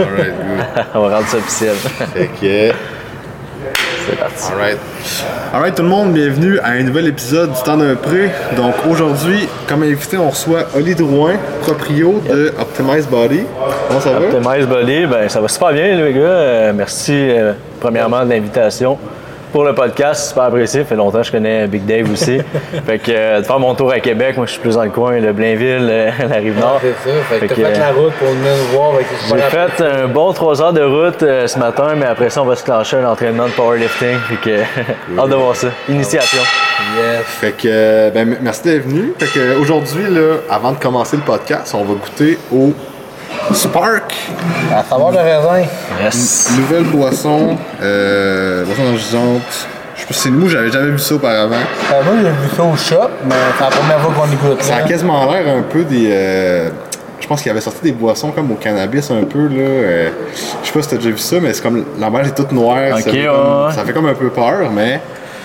Alright, good. On va rendre ça officiel. Fait que. C'est parti. Alright. Alright, tout le monde, bienvenue à un nouvel épisode du Temps d'un prêt. Donc aujourd'hui, comme invité, on reçoit Oli Drouin, proprio de Optimize Body. Comment ça va? Optimize Body, ben, ça va super bien, les gars. Euh, merci, euh, premièrement, de l'invitation pour le podcast. Super apprécié. Ça fait longtemps que je connais Big Dave aussi. fait que euh, de faire mon tour à Québec, moi, je suis plus dans le coin, le Blainville, euh, la Rive-Nord. C'est ça. Fait que t'as Fait que, fait la route pour venir nous voir avec les J'ai fait un bon 3 heures de route euh, ce matin, mais après ça, on va se clencher un entraînement de powerlifting. Fait que, hâte de voir ça. Initiation. Yes. Fait que, euh, ben, merci d'être venu. Fait que, aujourd'hui, là, avant de commencer le podcast, on va goûter au Spark, À savoir le raisin. Yes. nouvelle boisson, euh, boisson énergisante. Je sais pas si c'est nous, j'avais jamais vu ça auparavant. Euh, moi, j'ai vu ça au shop, mais c'est la première fois qu'on écoute Ça a quasiment l'air un peu des. euh, je pense qu'il avait sorti des boissons comme au cannabis un peu là. euh, je sais pas si t'as déjà vu ça, mais c'est comme l'emballage est toute noire. Ok, ça, fait ouais, comme, ça fait comme un peu peur, mais.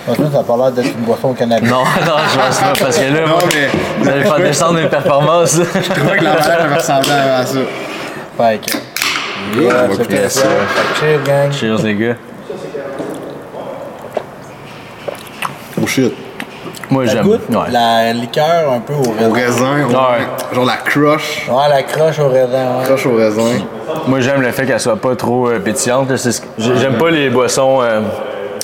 Ça, ça a pas l'air d'être une boisson au cannabis. Non, non, je pense pas, parce que là, Non, moi, mais. vous allez faire descendre mes performances. Je trouvais que l'emballage ressemblé à ça. Fait que. Yeah, ça. Cheers, gang. Cheers, les gars. Oh shit. Moi, j'aime. Ouais. la liqueur un peu au Au raisin. raisin, ouais. Ouais. genre la crush. Ouais, la croche au raisin. Ouais. Crush au raisin. Moi, j'aime le fait qu'elle soit pas trop euh, pétillante. J'aime pas les boissons euh,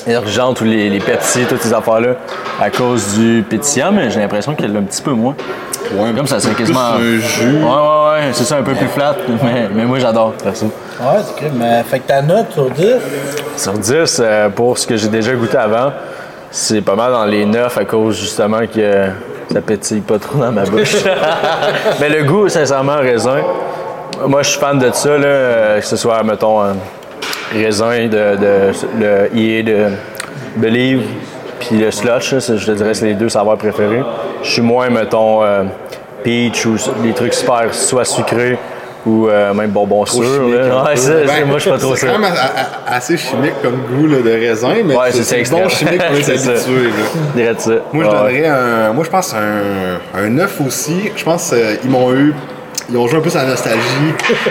énergisantes ou les, les Pepsi, toutes ces affaires-là, à cause du pétillant, mais j'ai l'impression qu'elle l'a un petit peu moins. Ouais, Comme ça, c'est plus quasiment. un jus. Ouais, ouais, ouais, c'est ça, un peu plus flat, mais, mais moi, j'adore faire ça. Ouais, c'est cool. Mais fait que ta note sur 10, Sur 10, euh, pour ce que j'ai déjà goûté avant, c'est pas mal dans les 9 à cause justement que ça pétille pas trop dans ma bouche. Mais le goût, sincèrement, raisin. Moi, je suis fan de ça, là, euh, que ce soit, mettons, un raisin de, de le IE de Believe, puis le c'est- je te dirais que c'est les deux saveurs préférées. Je suis moins, mettons, euh, peach ou des trucs super soit sucrés ou euh, même bonbon sûr. chimique, là. un Ouais, peu. ça, Ben, c'est- moi, je suis pas trop C'est ça. quand même assez chimique comme goût là, de raisin, mais Ouais, c'est c'est c'est bon chimique les C'est là. Dirais ça. Moi, je Ouais, donnerais un. Moi, je pense un, un 9 aussi. Je pense qu'ils m'ont eu. Ils ont joué un peu la nostalgie.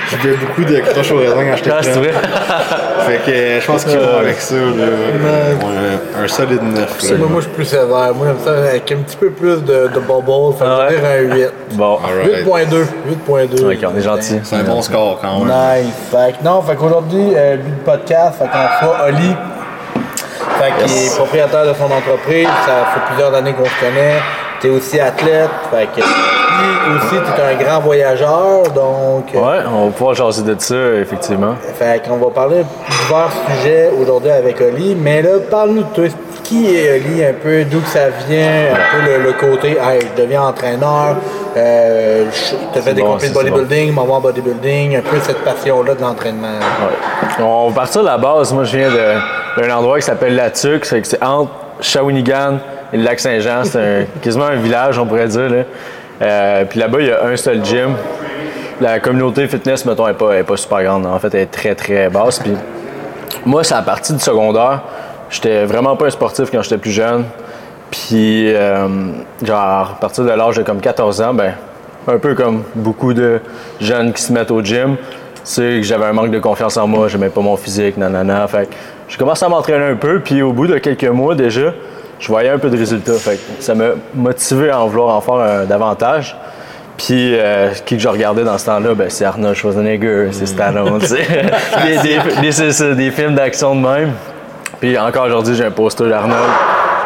J'ai buvais beaucoup de croches au raisin quand j'étais Ah, jeune. vrai? Fait que euh, je pense qu'ils vont avec ça. Là. Ouais, un solide 9. là. moi, moi, je suis plus sévère. Moi, j'aime ça avec un petit peu plus de, de bubble. Fait que Ah je ouais? dire un 8. Bon. Alright. 8.2. 8.2. Ok, on est gentil. C'est un bon score quand même. Nice. Fait que non, fait qu'aujourd'hui, euh, but du podcast, fait qu'on reçoit Oli. Fait qu'il Yes. est propriétaire de son entreprise. Ça fait plusieurs années qu'on se connaît. T'es aussi athlète. Fait que. Aussi, t'es un grand voyageur. Donc. euh, Ouais, on va pouvoir jaser de ça, effectivement. Fait qu'on va parler de divers sujets aujourd'hui avec Oli. Mais là, parle-nous de toi. Qui est Oli un peu, d'où ça vient, un peu le, le côté, hey, je deviens entraîneur, euh, tu fait des bon, compétitions de ça, c'est bodybuilding, maman bodybuilding, un peu cette passion-là de l'entraînement. Ouais. On va partir de la base. Moi, je viens d'un endroit qui s'appelle La Tuque. C'est entre Shawinigan et le lac Saint-Jean. C'est quasiment un village, on pourrait dire. Là. Euh, puis là-bas, il y a un seul gym. La communauté fitness, mettons, n'est pas, pas super grande. En fait, elle est très, très basse. Puis moi, c'est à partir du secondaire. J'étais vraiment pas un sportif quand j'étais plus jeune. Puis, euh, genre, à partir de l'âge de comme 14 ans, ben, un peu comme beaucoup de jeunes qui se mettent au gym, c'est que j'avais un manque de confiance en moi, j'aimais pas mon physique, nanana. Fait j'ai commencé à m'entraîner un peu, puis au bout de quelques mois déjà, je voyais un peu de résultats. Fait que ça m'a motivé à en vouloir en faire euh, davantage. Puis, euh, qui que je regardais dans ce temps-là, ben, c'est Arnold Schwarzenegger, c'est Stallone, tu sais. des, des- films d'action de même. Puis encore aujourd'hui, j'ai un poster d'Arnold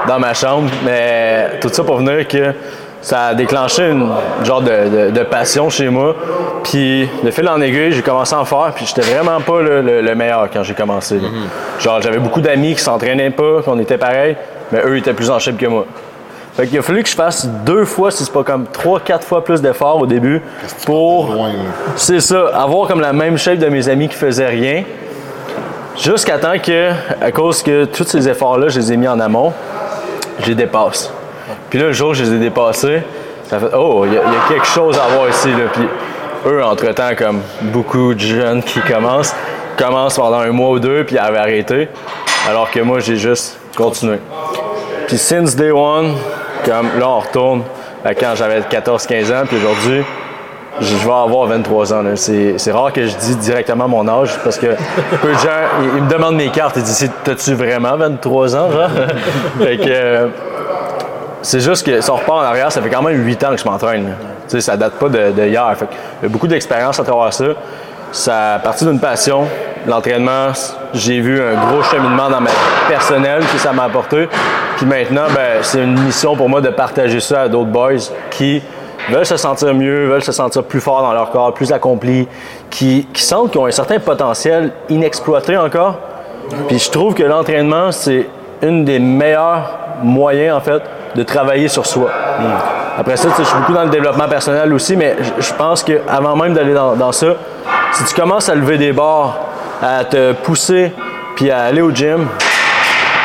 dans ma chambre. Mais tout ça pour venir que ça a déclenché une genre de, de- de passion chez moi. Puis de fil en aiguille, j'ai commencé à en faire. Puis j'étais vraiment pas le, le- le meilleur quand j'ai commencé. là. Genre, j'avais beaucoup d'amis qui s'entraînaient pas, qu'on était pareil, mais eux étaient plus en shape que moi. Fait qu'il a fallu que je fasse deux fois, si c'est pas comme trois, quatre fois plus d'efforts au début pour c'est ça, avoir comme la même shape de mes amis qui faisaient rien. Jusqu'à temps que, à cause que tous ces efforts-là, je les ai mis en amont, je les dépasse. Puis là, le jour où je les ai dépassés, ça fait Oh, il y, a- il y a quelque chose à voir ici. Là. Puis eux, entre-temps, comme beaucoup de jeunes qui commencent, commencent pendant un mois ou deux, puis avaient arrêté. Alors que moi, j'ai juste continué. Puis since day one, comme là, on retourne à quand j'avais 14-15 ans, puis aujourd'hui, je vais avoir 23 ans. C'est rare que je dis directement mon âge parce que peu de gens, ils, me demandent mes cartes. Ils disent T'as-tu vraiment 23 ans, genre? Fait que. euh, c'est juste que si on repart en arrière, ça fait quand même 8 ans que je m'entraîne. ça date pas de, hier. Fait que y a beaucoup d'expérience à travers ça. Ça a parti d'une passion. L'entraînement, j'ai vu un gros cheminement dans ma vie personnelle que ça m'a apporté. Puis maintenant, ben, c'est une mission pour moi de partager ça à d'autres boys qui veulent se sentir mieux, veulent se sentir plus forts dans leur corps, plus accomplis, qui, sentent qu'ils ont un certain potentiel inexploité encore. Puis je trouve que l'entraînement, c'est une des meilleurs moyens, en fait, de travailler sur soi. Après ça, je suis beaucoup dans le développement personnel aussi, mais je- pense qu'avant même d'aller dans, dans ça, si tu commences à lever des barres, à te pousser, puis à aller au gym,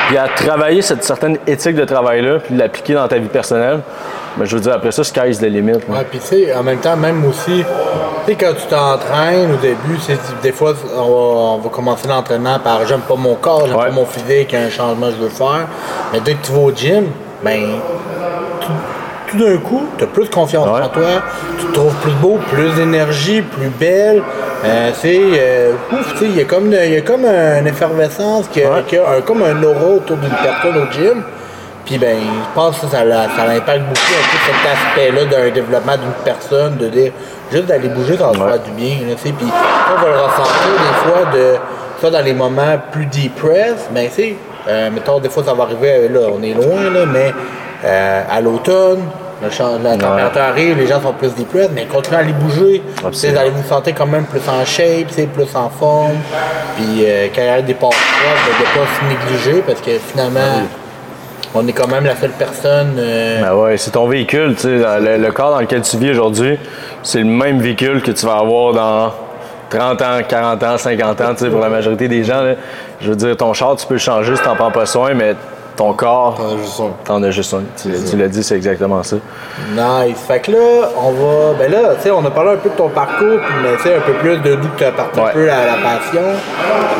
puis à travailler cette certaine éthique de travail-là, puis l'appliquer dans ta vie personnelle, ben, je veux dire, après ça, sky's the limit. Ouais, puis tu sais, en même temps, même aussi, tu sais, quand tu t'entraînes au début, des fois, on va, on va commencer l'entraînement par j'aime pas mon corps, j'aime Ouais. pas mon physique, il y a un changement que je veux faire. Mais dès que tu vas au gym, ben, tout, d'un coup, tu as plus confiance Ouais. en toi, tu te trouves plus beau, plus d'énergie, plus belle. Euh, c'est, euh, ouf, tu sais, il y a comme, il y a comme une effervescence, qui a- Ouais. qui a un- comme un aura autour d'une personne au gym. Puis ben, je pense que ça, ça impacte beaucoup un peu cet aspect-là d'un développement d'une personne, de dire juste d'aller bouger, ça va Ouais. faire du bien. Là, tu sais. Puis ça, on va le ressentir des fois de ça dans les moments plus depressed, mais tu sais, euh, mettons, des fois ça va arriver, euh, là, on est loin, là, mais euh, à l'automne, la température arrive, les gens sont plus depressed, mais continuez à aller bouger. Vous allez vous sentir quand même plus en shape, plus en forme. Puis euh, quand il y a des passes de ne pas se négliger, parce que finalement, on est quand même la seule personne. euh, Ben ouais, c'est ton véhicule, tu sais, le, le corps dans lequel tu vis aujourd'hui, c'est le même véhicule que tu vas avoir dans 30 ans, 40 ans, 50 ans, tu sais, pour la majorité des gens. là. Je veux dire, ton char, tu peux le changer si t'en prends pas soin, mais ton corps, T'en as juste un. t'en as juste un. Tu, tu l'as dit, c'est exactement ça. Nice. Fait que là, on va. Ben là, tu sais, on a parlé un peu de ton parcours, puis mais tu sais, un peu plus de d'où tu as parti un peu à la passion.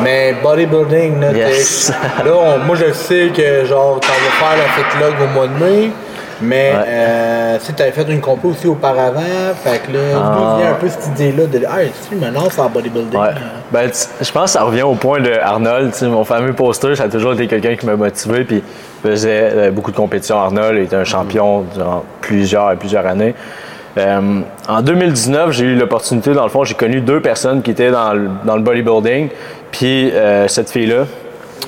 Mais bodybuilding, là, Yes. là, on- moi je sais que genre, tu vas faire la fitlog au mois de mai. Mais Ouais. euh, tu avais fait une compo aussi auparavant, fait que là, d'où vient un peu cette idée-là de Ah, tu me lances en bodybuilding. Ouais. Ben, je pense que ça revient au point de Arnold. Mon fameux poster, ça a toujours été quelqu'un qui m'a motivé. Puis faisait euh, beaucoup de compétitions. Arnold était un champion durant plusieurs et plusieurs années. Euh, en 2019, j'ai eu l'opportunité, dans le fond, j'ai connu deux personnes qui étaient dans le, dans le bodybuilding. Puis euh, cette fille-là,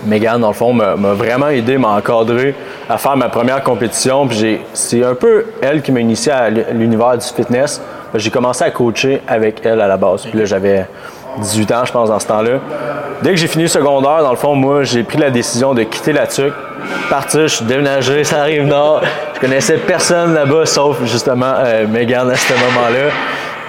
Megan, dans le fond, m'a vraiment aidé, m'a encadré à faire ma première compétition. Puis c'est un peu elle qui m'a initié à l'univers du fitness. J'ai commencé à coacher avec elle à la base. Puis là, j'avais 18 ans, je pense, dans ce temps-là. Dès que j'ai fini le secondaire, dans le fond, moi, j'ai pris la décision de quitter la TUC, partir, je suis déménagé, ça arrive nord. Je connaissais personne là-bas, sauf justement euh, à ce moment-là.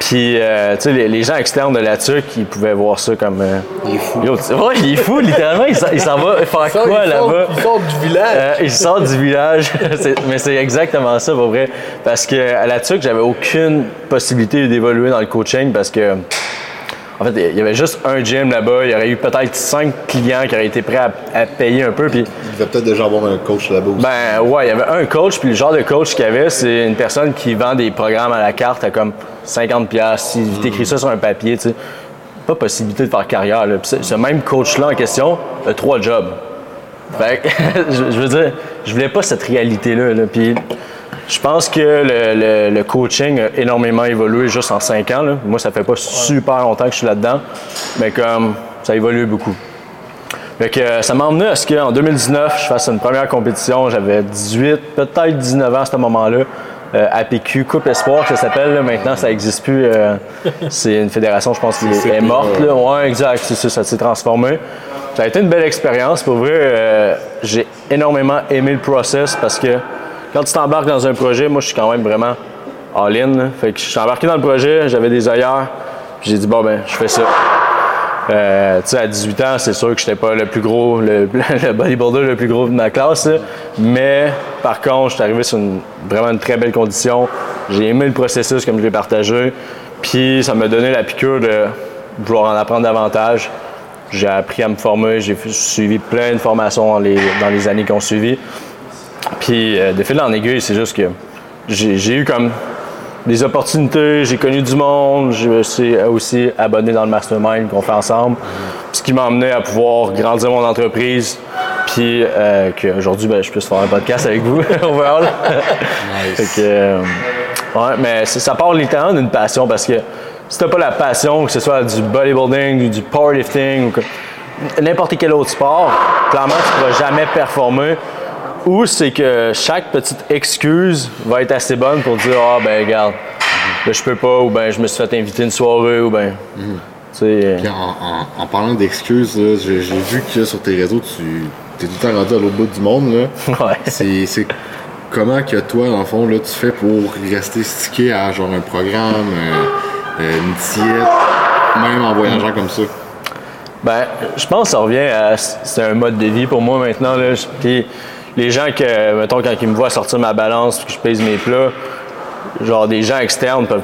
Puis, euh, tu sais, les, les gens externes de la TUC, ils pouvaient voir ça comme. euh, Il est fou. Ouais, il est fou, littéralement. Il s'en- va faire Il sort- quoi là-bas? Il sort du village. Euh, il sort du village. Mais c'est exactement ça, pour vrai. Parce que à la TUC, j'avais aucune possibilité d'évoluer dans le coaching parce que. En fait, il y avait juste un gym là-bas. Il y aurait eu peut-être cinq clients qui auraient été prêts à, à payer un peu. Puis, Il devait peut-être déjà avoir un coach là-bas aussi. ben ouais, il y avait un coach. Puis le genre de coach qu'il y avait, c'est une personne qui vend des programmes à la carte à comme 50$. piastres. Si t'écris ça sur un papier, tu sais, pas possibilité de faire carrière. Là. Puis ce- ce même coach-là en question a trois jobs. Fait que, je, je veux dire, je voulais pas cette réalité-là. là. Puis je pense que le, le- le coaching a énormément évolué juste en cinq ans. là. Moi, ça fait pas super longtemps que je suis là-dedans, mais comme ça a évolué beaucoup. Fait que euh, ça m'a emmené à ce qu'en 2019, je fasse une première compétition. J'avais 18, peut-être 19 ans à ce moment-là. Euh, APQ Coupe Espoir, ça s'appelle. Maintenant, ça n'existe plus. euh, c'est une fédération, je pense, qui est, est morte. Là. Ouais, exact. C'est ça, ça s'est transformé. Ça a été une belle expérience. Pour vrai, euh, j'ai énormément aimé le process parce que quand tu t'embarques dans un projet, moi, je suis quand même vraiment all-in. Fait que je suis embarqué dans le projet, j'avais des ailleurs. puis J'ai dit, bon, ben, je fais ça. Euh, tu sais, à 18 ans, c'est sûr que j'étais pas le plus gros, le, le bodybuilder le plus gros de ma classe. là. Mais par contre, je suis arrivé sur une, vraiment une très belle condition. J'ai aimé le processus comme je l'ai partagé. Puis ça m'a donné la piqûre de vouloir en apprendre davantage. J'ai appris à me former, j'ai suivi plein de formations dans les, dans les années qui ont suivi. Puis euh, de fil en aiguille, c'est juste que j'ai eu comme des opportunités, j'ai connu du monde, je me suis aussi abonné dans le mastermind qu'on fait ensemble, ce qui m'a amené à pouvoir grandir mon entreprise, puis euh, qu'aujourd'hui, ben, je puisse faire un podcast avec vous, overall. Que, euh, ouais, mais ça part littéralement d'une passion parce que si t'as pas la passion, que ce soit du bodybuilding ou du powerlifting ou n'importe quel autre sport, clairement, tu pourras jamais performer. Ou c'est que chaque petite excuse va être assez bonne pour dire Ah, ben, regarde, ben, je peux pas, ou ben, je me suis fait inviter une soirée, ou ben. Tu sais. Puis en, en- en parlant d'excuses, j'ai vu que sur tes réseaux, tu es tout le temps rendu à l'autre bout du monde. Là. Ouais. C'est c'est comment que toi, dans le fond, là, tu fais pour rester stické à genre un programme, euh, euh, une diète, même en voyageant comme ça? Ben, je pense que ça revient à. C'est un mode de vie pour moi maintenant. Là. Puis les gens que, mettons, quand ils me voient sortir ma balance puis que je pèse mes plats, genre des gens externes peuvent.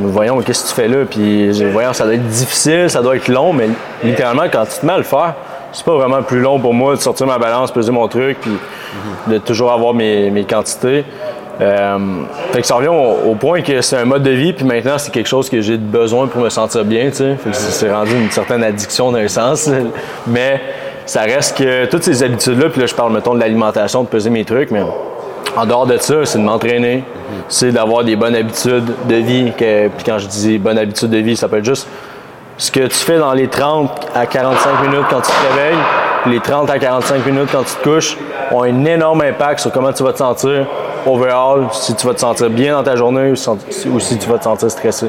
Voyons, qu'est-ce que tu fais là? Puis, voyons, ça doit être difficile, ça doit être long, mais littéralement, quand tu te mets à le faire, c'est pas vraiment plus long pour moi de sortir ma balance, peser mon truc, puis de toujours avoir mes, mes quantités. Euh, fait que ça revient au, point que c'est un mode de vie, puis maintenant, c'est quelque chose que j'ai besoin pour me sentir bien, tu sais. Fait que c'est rendu une certaine addiction d'un sens. Mais ça reste que toutes ces habitudes-là, puis là, je parle, mettons, de l'alimentation, de peser mes trucs, mais en dehors de ça, c'est de m'entraîner, c'est d'avoir des bonnes habitudes de vie. que- puis quand je dis bonnes habitudes de vie, ça peut être juste ce que tu fais dans les 30 à 45 minutes quand tu te réveilles, les 30 à 45 minutes quand tu te couches, ont un énorme impact sur comment tu vas te sentir overall, si tu vas te sentir bien dans ta journée ou si tu vas te sentir stressé.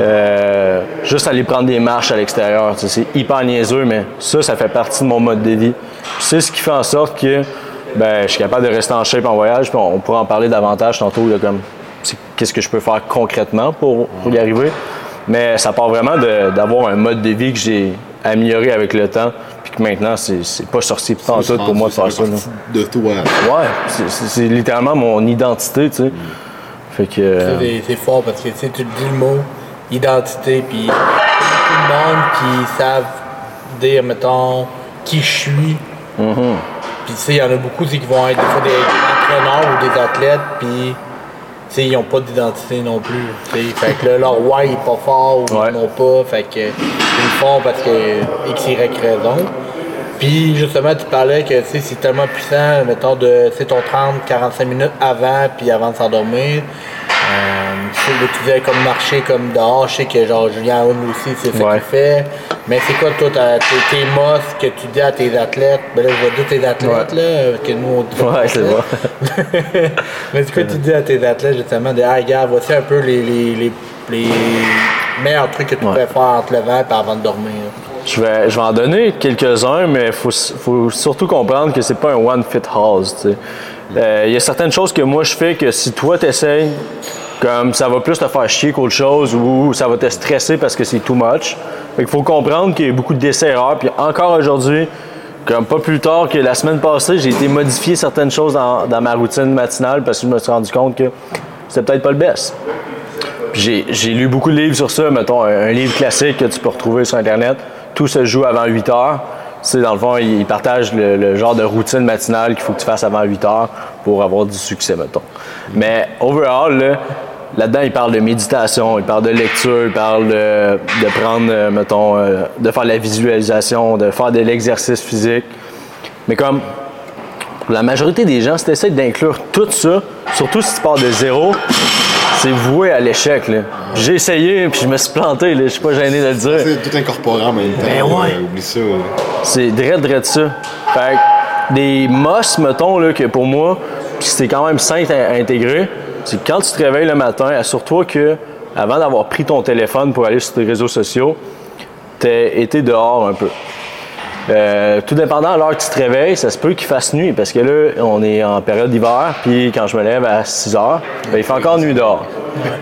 Euh, juste aller prendre des marches à l'extérieur, tu sais, c'est hyper niaiseux, mais ça, ça fait partie de mon mode de vie. C'est ce qui fait en sorte que ben, je suis capable de rester en shape en voyage, puis on, on pourra en parler davantage tantôt, là, comme qu'est-ce que je peux faire concrètement pour, pour y arriver. Mais ça part vraiment de- d'avoir un mode de vie que j'ai amélioré avec le temps, puis que maintenant, c'est pas sorcier pas en tout pour moi de faire ça. De toi. Ouais, c'est- littéralement mon identité, tu sais. Fait que. euh, C'est- fort parce que tu sais, tu te dis le mot identité, puis tout le monde qui savent dire, mettons, qui je suis. Puis tu sais, il y en a beaucoup qui vont être des fois des, entraîneurs ou des athlètes, puis tu sais, ils n'ont pas d'identité non plus. tu sais. Fait que là, leur why est pas fort ou Ouais. ils n'ont pas. Fait que ils le font parce que X, Y raison. Puis justement, tu parlais que tu sais, c'est tellement puissant, mettons, de tu sais, ton 30-45 minutes avant puis avant de s'endormir. Euh, tu sais, là, tu disais comme marcher comme dehors, je sais que genre Julien aussi, c'est ça Ouais. qu'il fait. Mais c'est quoi toi tes, mosses que tu dis à tes athlètes? Ben là, je vais dire tes athlètes Ouais. là, que nous on Ouais, c'est athlètes. Mais c'est quoi tu dis à tes athlètes justement de Ah gars, voici un peu les, les, les, les meilleurs trucs que tu Ouais. pourrais faire entre le vent et avant de dormir. Je vais, je vais en donner quelques-uns, mais il faut, faut surtout comprendre que c'est pas un one fit house. Euh, Il y a certaines choses que moi je fais que si toi t'essayes, comme ça va plus te faire chier qu'autre chose ou ça va te stresser parce que c'est too much. Il faut comprendre qu'il y a beaucoup d'essais-erreurs. Puis encore aujourd'hui, comme pas plus tard que la semaine passée, j'ai été modifier certaines choses dans, dans ma routine matinale parce que je me suis rendu compte que c'était peut-être pas le best. J'ai lu beaucoup de livres sur ça, mettons un, un livre classique que tu peux retrouver sur Internet. Tout se joue avant 8 heures. Sais, dans le fond, il partage le, genre de routine matinale qu'il faut que tu fasses avant 8 heures pour avoir du succès, mettons. Mais overall, là, là-dedans, il parle de méditation, il parle de lecture, il parle de, prendre, euh, mettons, euh, de faire de la visualisation, de faire de l'exercice physique. Mais comme la majorité des gens, si tu d'inclure tout ça, surtout si tu pars de zéro, c'est voué à l'échec. là. J'ai essayé, puis je me suis planté, là, je suis pas gêné de le dire. C'est tout incorporé en même temps. Ben ouais. euh, oublie ça. là. C'est drette, drette ça. Fait que des mosses, mettons, là, que pour moi, puis c'est quand même simple à à intégrer, c'est que quand tu te réveilles le matin, assure-toi que, avant d'avoir pris ton téléphone pour aller sur tes réseaux sociaux, t'as été dehors un peu. Euh, tout dépendant de l'heure que tu te réveilles, ça se peut qu'il fasse nuit parce que là, on est en période d'hiver, puis quand je me lève à 6 heures, ben, il fait encore nuit dehors.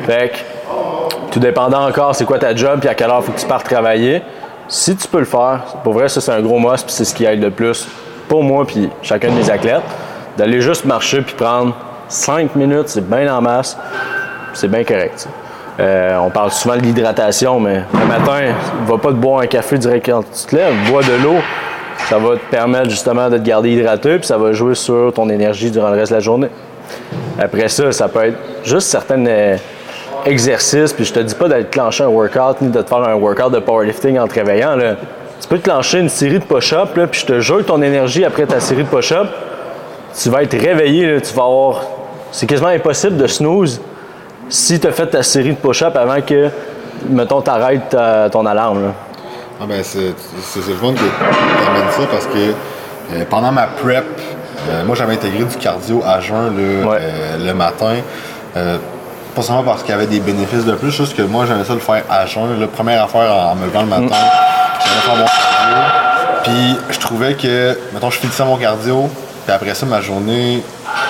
Fait que, tout dépendant encore c'est quoi ta job, puis à quelle heure faut que tu partes travailler. Si tu peux le faire, pour vrai, ça c'est un gros must, puis c'est ce qui aide le plus pour moi, puis chacun de mes athlètes, d'aller juste marcher puis prendre 5 minutes, c'est bien en masse, c'est bien correct. Euh, on parle souvent de l'hydratation, mais le matin, va pas te boire un café direct quand tu te lèves, bois de l'eau. Ça va te permettre justement de te garder hydraté, puis ça va jouer sur ton énergie durant le reste de la journée. Après ça, ça peut être juste certaines euh, exercice, puis je te dis pas d'aller te clencher un workout ni de te faire un workout de powerlifting en te réveillant. Là. Tu peux te clencher une série de push-ups, puis je te jure ton énergie après ta série de push-ups, tu vas être réveillé, tu vas avoir. C'est quasiment impossible de snooze si tu as fait ta série de push-ups avant que, mettons, t'arrêtes ta- ton alarme. Là. Ah ben c'est le fun que tu ça parce que euh, pendant ma prep, euh, moi j'avais intégré du cardio à jeun Ouais. euh, le matin. Pas seulement parce qu'il y avait des bénéfices de plus, juste que moi j'aimais ça le faire à jeun. La première affaire en me levant le matin, j'allais faire mon cardio. Puis je trouvais que, mettons, je finissais mon cardio, puis après ça, ma journée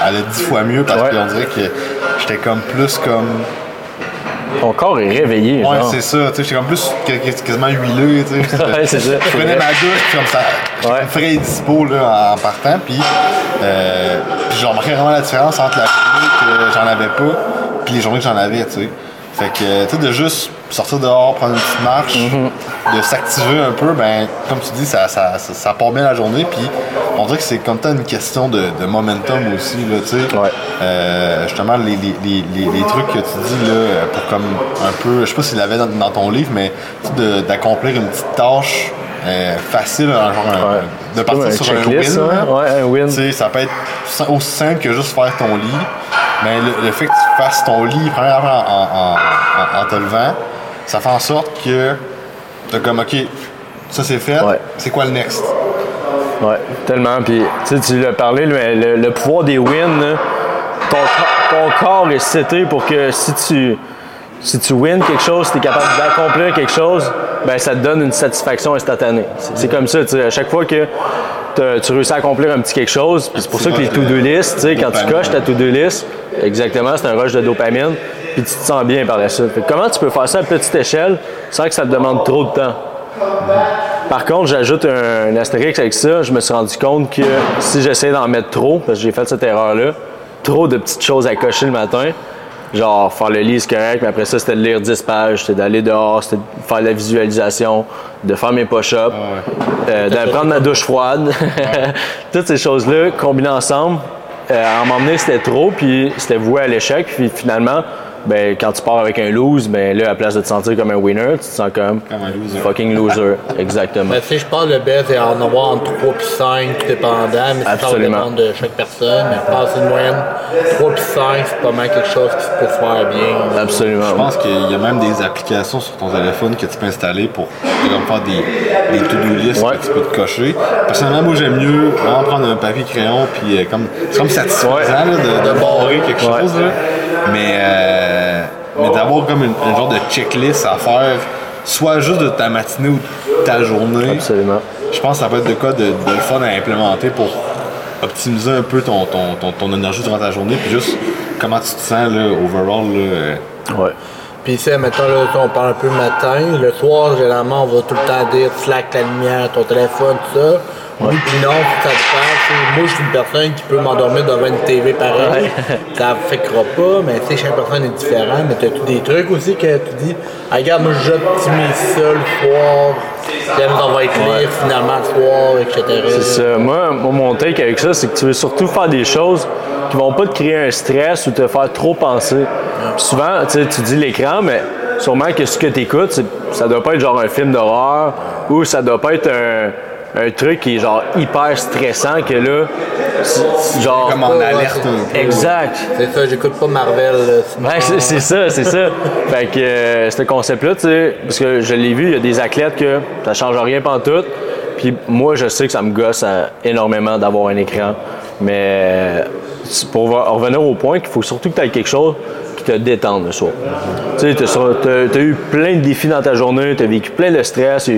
allait dix fois mieux parce Ouais. qu'on dirait que j'étais comme plus comme Ton corps est réveillé. Ouais, genre. c'est ça, tu sais, j'étais comme plus quas- quas- quasiment huileux, tu sais. Ouais, c'est ça. Je prenais ma douche, puis comme ça, j'étais Ouais. frais et dispo, là, en partant, puis, euh, puis je remarquais vraiment la différence entre la journée que j'en avais pas, puis les journées que j'en avais, tu sais. Fait que, tu sais, de juste sortir dehors, prendre une petite marche, Mm-hmm. de s'activer un peu, ben, comme tu dis, ça, ça, ça, ça part bien la journée, puis on dirait que c'est comme une question de, de momentum aussi, là, tu sais. Ouais. Euh, justement, les, les, les, trucs que tu dis, là, pour comme un peu, je sais pas s'il l'avait dans, dans ton livre, mais de- d'accomplir une petite tâche euh, facile, genre un- Ouais. De partir sur un win. hein? Ouais, un win. Ça peut être aussi simple que juste faire ton lit. Mais le, le fait que tu fasses ton lit, premièrement en, en, en, en te levant, ça fait en sorte que t'as comme, OK, ça c'est fait, Ouais. c'est quoi le next? Ouais, tellement. Puis, tu sais, tu l'as parlé, mais le, le pouvoir des wins, là, ton, co- ton corps est cité pour que si tu, si tu wins quelque chose, si tu es capable d'accomplir quelque chose, ben ça te donne une satisfaction instantanée. C'est comme ça, tu sais, à chaque fois que tu réussis à accomplir un petit quelque chose, c'est pour ça que les to-do list, tu sais, quand tu coches ta to-do list, exactement, c'est un rush de dopamine, puis tu te sens bien par la suite. Comment tu peux faire ça à petite échelle sans que ça te demande trop de temps? Par contre, j'ajoute un, un astérix avec ça. Je me suis rendu compte que si j'essayais d'en mettre trop, parce que j'ai fait cette erreur-là, trop de petites choses à cocher le matin, genre faire le lit, c'est correct, mais après ça, c'était de lire 10 pages, c'était d'aller dehors, c'était de faire la visualisation, de faire mes push-ups, euh, de prendre ma douche froide. Toutes ces choses-là combinées ensemble, euh, à m'emmener, c'était trop, puis c'était voué à l'échec, puis finalement, ben, quand tu pars avec un lose, ben là, à place de te sentir comme un winner, tu te sens comme, Comme un loser. fucking loser. Exactement. Ben, sais, je pense que le best, c'est en avoir entre 3 et 5, tout dépendant, mais ça, dépend de chaque personne. Mais que une moyenne 3 et 5, c'est pas mal quelque chose qui peut se faire bien. Absolument. Je pense qu'il y a même des applications sur ton téléphone que tu peux installer pour comme faire des, des to-do list Ouais. que tu peux te cocher. Personnellement, moi j'aime mieux vraiment prendre un papier crayon puis euh, comme c'est comme satisfaisant Ouais. là, de, de barrer quelque Ouais. chose. là. Mais, euh, mais d'avoir comme une, un genre de checklist à faire, soit juste de ta matinée ou de ta journée. Absolument. Je pense que ça peut être de quoi de, fun à implémenter pour optimiser un peu ton, ton, ton, ton énergie durant ta journée puis juste comment tu te sens là, overall. Là, euh, Ouais. Puis, tu sais, mettons, là, on parle un peu le matin. Le soir, généralement, on va tout le temps dire slack la lumière, ton téléphone, tout ça. Oui, puis non, ça. Moi, je suis une personne qui peut m'endormir devant une TV pareil. Ça affectera pas, mais tu sais, chaque personne est différente. Mais tu as des trucs aussi que tu dis, ah, regarde, moi, j'optimise ça le soir. Puis, on va être libre finalement le soir, etc. C'est ça. Moi, mon take avec ça, c'est que tu veux surtout faire des choses qui vont pas te créer un stress ou te faire trop penser. Puis souvent, tu sais, tu dis l'écran, mais sûrement que ce que tu écoutes, ça doit pas être genre un film d'horreur ou ça doit pas être un, un truc qui est genre hyper stressant que là, c'est- genre. comme en alerte c'est- un peu. Exact. C'est ça, j'écoute pas Marvel. Ouais, c'est ça, c'est ça. Fait que euh, ce concept-là, tu sais, parce que je l'ai vu, il y a des athlètes que ça change rien pantoute. Puis moi, je sais que ça me gosse euh, énormément d'avoir un écran. Mais euh, pour revenir au point qu'il faut surtout que tu aies quelque chose te détende le soir. Tu sais, tu as, eu plein de défis dans ta journée, tu as vécu plein de stress,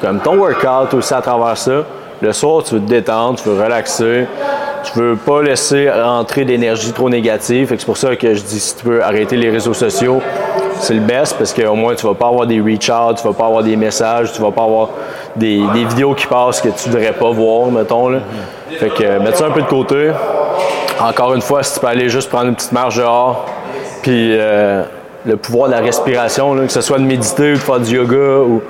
comme ton workout aussi à travers ça. Le soir, tu veux te détendre, tu veux relaxer. Tu veux pas laisser rentrer d'énergie trop négative. C'est pour ça que je dis si tu veux arrêter les réseaux sociaux, c'est le best parce qu'au moins tu vas pas avoir des reach out, tu vas pas avoir des messages, tu vas pas avoir des, vidéos qui passent que tu devrais pas voir, mettons. Fait que euh, mettre ça un peu de côté. Encore une fois, si tu peux aller juste prendre une petite marche dehors, puis euh, le pouvoir de la respiration, là, que ce soit de méditer ou de faire du yoga ou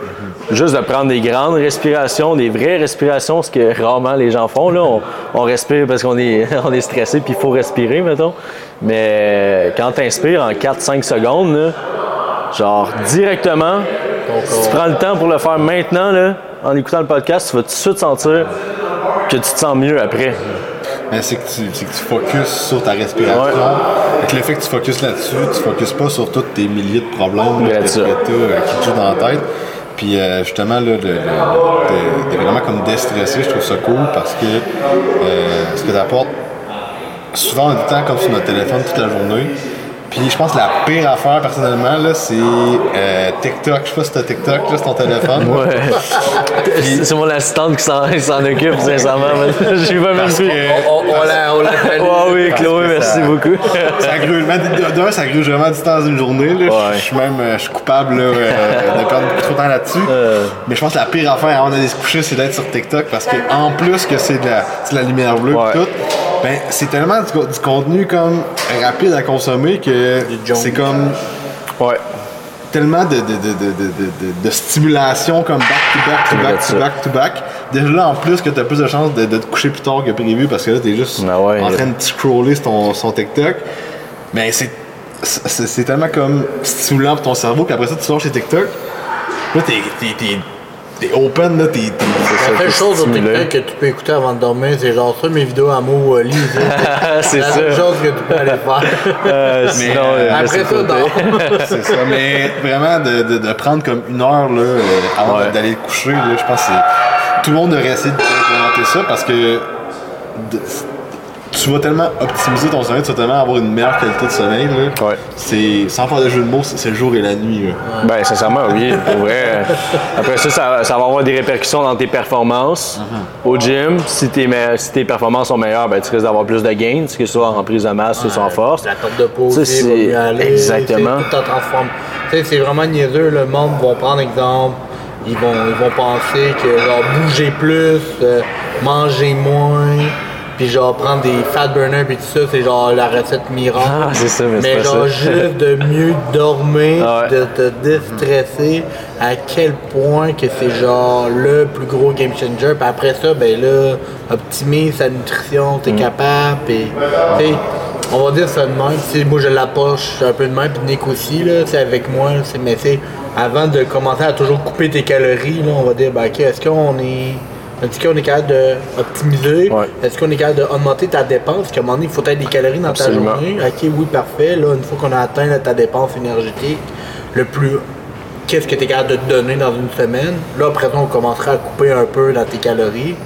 juste de prendre des grandes respirations, des vraies respirations, ce que rarement les gens font. Là. On, respire parce qu'on est, on est stressé, puis il faut respirer, mettons. Mais quand tu inspires en 4-5 secondes, là, genre directement, si tu prends le temps pour le faire maintenant, là, en écoutant le podcast, tu vas tout de suite sentir que tu te sens mieux après. Mais c'est que, tu, c'est que tu focuses sur ta respiration. Ouais. Fait que le fait que tu focuses là-dessus, tu focuses pas sur tous tes milliers de problèmes que tu as qui te jouent dans la tête. Puis euh, justement, là, de, vraiment comme déstresser, je trouve ça cool parce que euh, ce que tu apportes, souvent on est temps comme sur notre téléphone toute la journée. Puis je pense que la pire affaire personnellement, là, c'est euh, TikTok. Je sais pas si t'as TikTok là, sur ton téléphone. Ouais. C'est c'est mon assistante qui s'en, qui s'en occupe, sincèrement. mais J'ai pas même que- On, on la, on la. Ouais, oui, Chloé, merci ça- beaucoup. Ça de- d'un, ça gruge vraiment du temps dans une journée. Là. Ouais. Je suis même euh, je suis coupable là, euh, de perdre beaucoup trop de temps là-dessus. Euh. Mais je pense que la pire affaire avant d'aller se coucher, c'est d'être sur TikTok parce que en plus que c'est de la, c'est de la lumière bleue Ouais. et tout, ben, c'est tellement du, co- du contenu comme rapide à consommer que c'est comme Ouais. tellement de, de, de, de, de, de- de stimulation comme back to back to back to back to back. Déjà là, en plus que t'as plus de chances de, de te coucher plus tard que prévu parce que là, t'es juste Ah ouais. en train de scroller sur ton, sur ton TikTok. Mais c'est, c'est, c'est tellement comme stimulant pour ton cerveau qu'après ça, tu sors chez TikTok. Là, t'es, t'es, open, là, t'es, La seule chose au. TikTok que tu peux écouter avant de dormir, c'est genre ça, mes vidéos amour euh, lit. c'est la ça. seule chose que tu peux aller faire. Euh, sinon, euh, Après ça, dors. c'est ça. Mais vraiment, de, de, de prendre comme une heure là, euh, avant Ouais. d'aller te coucher, là, je pense que c'est- tout le monde devrait essayer d'implémenter ça parce que de- tu vas tellement optimiser ton sommeil, tu vas tellement avoir une meilleure qualité de sommeil. Là. Ouais. C'est, sans faire de jeu de mots, c'est le jour et la nuit. là. Ben, sincèrement, oui, pour vrai. Après ça, ça, ça va avoir des répercussions dans tes performances au gym. Si tes, me- si tes performances sont meilleures, ben, tu risques d'avoir plus de gains, que ce soit en prise de masse ou soit en force. La perte de pause, Ça, c'est- aller. exactement. c'est Tout en transforme. Tu sais, c'est vraiment niaiseux. Le monde va prendre exemple. Ils vont, ils vont penser que genre bouger plus, euh, manger moins, puis genre prendre des fat burners puis tout ça, c'est genre la recette miracle. Ah, c'est ça, mais c'est pas genre ça. juste de mieux dormir, Ah ouais. de te déstresser, à quel point que c'est genre le plus gros game changer. Puis après ça, ben là, optimise sa nutrition, Mm. t'es capable, puis on va dire ça de même. Tu sais, moi, je l'approche un peu de même, puis Nick aussi, là, sais, avec moi, c'est- mais sais, avant de commencer à toujours couper tes calories, là, on va dire, ben, ok, est-ce qu'on est. Est-ce qu'on est capable d'optimiser? Ouais. Est-ce qu'on est capable d'augmenter ta dépense? Qu'à un moment donné, il faut être des calories dans Absolument. ta journée. Ok, oui, parfait. Là, une fois qu'on a atteint là, ta dépense énergétique, le plus. Qu'est-ce que tu es capable de te donner dans une semaine? Là, après ça, on commencera à couper un peu dans tes calories.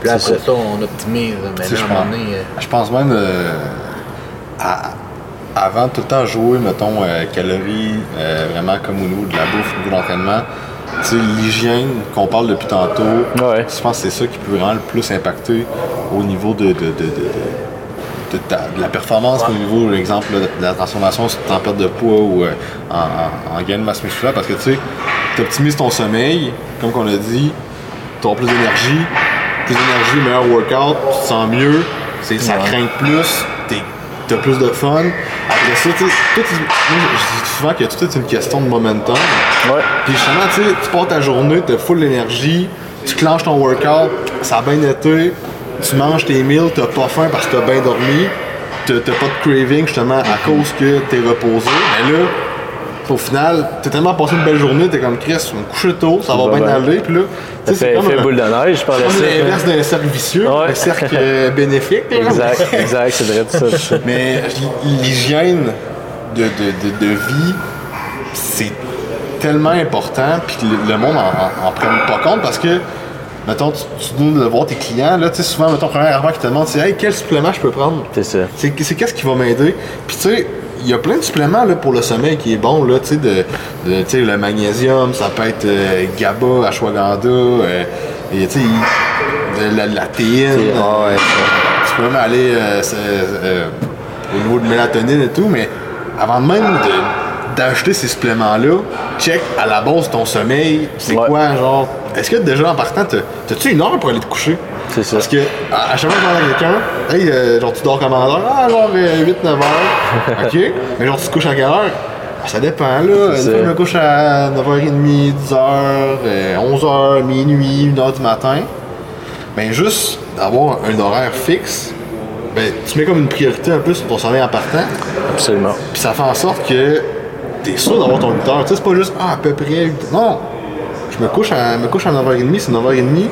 Puis là, C'est après ça. on optimise. Mais là, à je, un pense, moment donné. euh, je pense même euh, à- avant tout le temps jouer, mettons, euh, calories, euh, vraiment comme au niveau de la bouffe, au niveau de l'entraînement. L'hygiène qu'on parle depuis tantôt, Ouais. je pense que c'est ça qui peut vraiment le plus impacter au niveau de, de, de, de- ta- la performance, au niveau, par exemple, de la transformation en perte de poids ou euh, en, gain de masse musculaire. Parce que tu sais, tu optimises ton sommeil, comme on a dit, tu auras plus d'énergie, plus d'énergie, meilleur workout, tu te sens mieux, ça Ouais. craint plus, tu as plus de fun. Tout je dis souvent que tout est une question de momentum. Ouais. Puis justement, tu tu pars ta journée, t'as full d'énergie, tu clenches ton workout, ça a bien été, tu manges tes meals, t'as pas faim parce que t'as bien dormi, t'as t'as pas de craving justement à cause que t'es reposé. Mais là, au final, t'as tellement passé une belle journée, t'es comme Chris, je me coucher tôt, ça va bien bien. aller, puis là, Ça fait, c'est comme fait un- boule de neige par la comme suite. l'inverse d'un cercle vicieux, Ouais. un cercle euh, bénéfique. Exact, exact, c'est vrai tout ça. Mais l'hygiène de, de, de, de vie, c'est tellement important, puis le, le monde en, en, en prenne pas compte parce que, mettons, tu, tu dois voir tes clients, là, tu sais, souvent, mettons, première affaire qui te demande, c'est, hey, quel supplément je peux prendre? C'est ça. C'est qu'est-ce qui va m'aider? Puis tu sais, il y a plein de suppléments là, pour le sommeil qui est bon, là, tu sais, de, de- tu sais, le magnésium, ça peut être euh, GABA, ashwagandha, euh, et de la, la théine. Ah ouais, euh, tu peux même aller au niveau de mélatonine et tout, mais avant même d'acheter ces suppléments-là, check à la base ton sommeil, c'est Ouais. quoi, genre, est-ce que déjà en partant, t'as- t'as-tu une heure pour aller te coucher? C'est ça. Parce que à, à chaque fois que je parle à quelqu'un, hey, euh, genre tu dors comme à heure? Ah, genre 8-9 heures. OK. Mais genre tu te couches à quelle heure? Ça dépend, là. Fois, je me couche à 9h30, 10h, 11h, minuit, 1h du matin. Ben, juste d'avoir un horaire fixe, ben, tu mets comme une priorité un peu sur ton sommeil en partant. Absolument. Puis ça fait en sorte que t'es sûr d'avoir ton 8 heures. Tu sais, c'est pas juste ah, à peu près. 8 Non! Je me couche à, me couche à 9h30, c'est 9h30,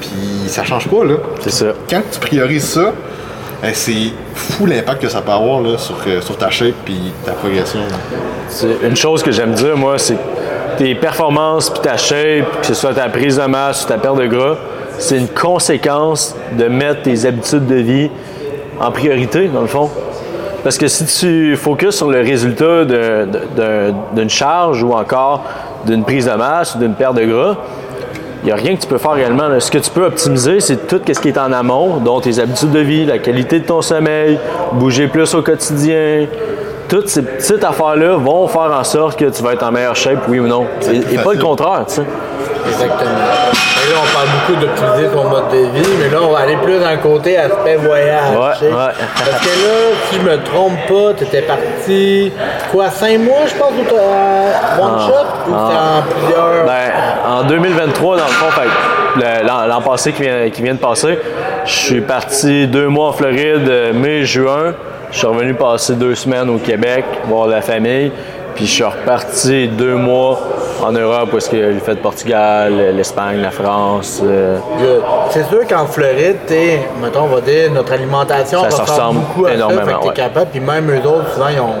puis ça change pas, là. C'est ça. Quand tu priorises ça, ben, c'est fou l'impact que ça peut avoir là, sur, euh, sur ta shape puis ta progression. C'est une chose que j'aime dire, moi, c'est que tes performances puis ta shape, que ce soit ta prise de masse ou ta perte de gras, c'est une conséquence de mettre tes habitudes de vie en priorité, dans le fond. Parce que si tu focuses sur le résultat d'une charge ou encore d'une prise de masse ou d'une perte de gras, n'y a rien que tu peux faire réellement. là. Ce que tu peux optimiser, c'est tout ce qui est en amont, dont tes habitudes de vie, la qualité de ton sommeil, bouger plus au quotidien. Toutes ces petites affaires-là vont faire en sorte que tu vas être en meilleure shape, oui ou non. Et, et pas le contraire, tu sais. Exactement. Là, on parle beaucoup d'optimiser ton mode de vie, mais là, on va aller plus dans le côté aspect voyage. Ouais, tu sais. ouais. Parce que là, si je me trompe pas, tu étais parti, quoi, cinq mois, je pense, ou t'as- one shot, ou ah. en plusieurs? Ben, en 2023, dans le fond, l'an passé qui vient, qui vient de passer, je suis parti deux mois en Floride, euh, mai, juin. Je suis revenu passer deux semaines au Québec, voir la famille. Puis je suis reparti deux mois en Europe, où est-ce que j'ai fait le Portugal, l'Espagne, la France. euh. C'est sûr qu'en Floride, t'es, mettons, on va dire, notre alimentation Ça se ressemble beaucoup à énormément, ça, fait que t'es ouais. capable, puis même eux autres, souvent, ils ont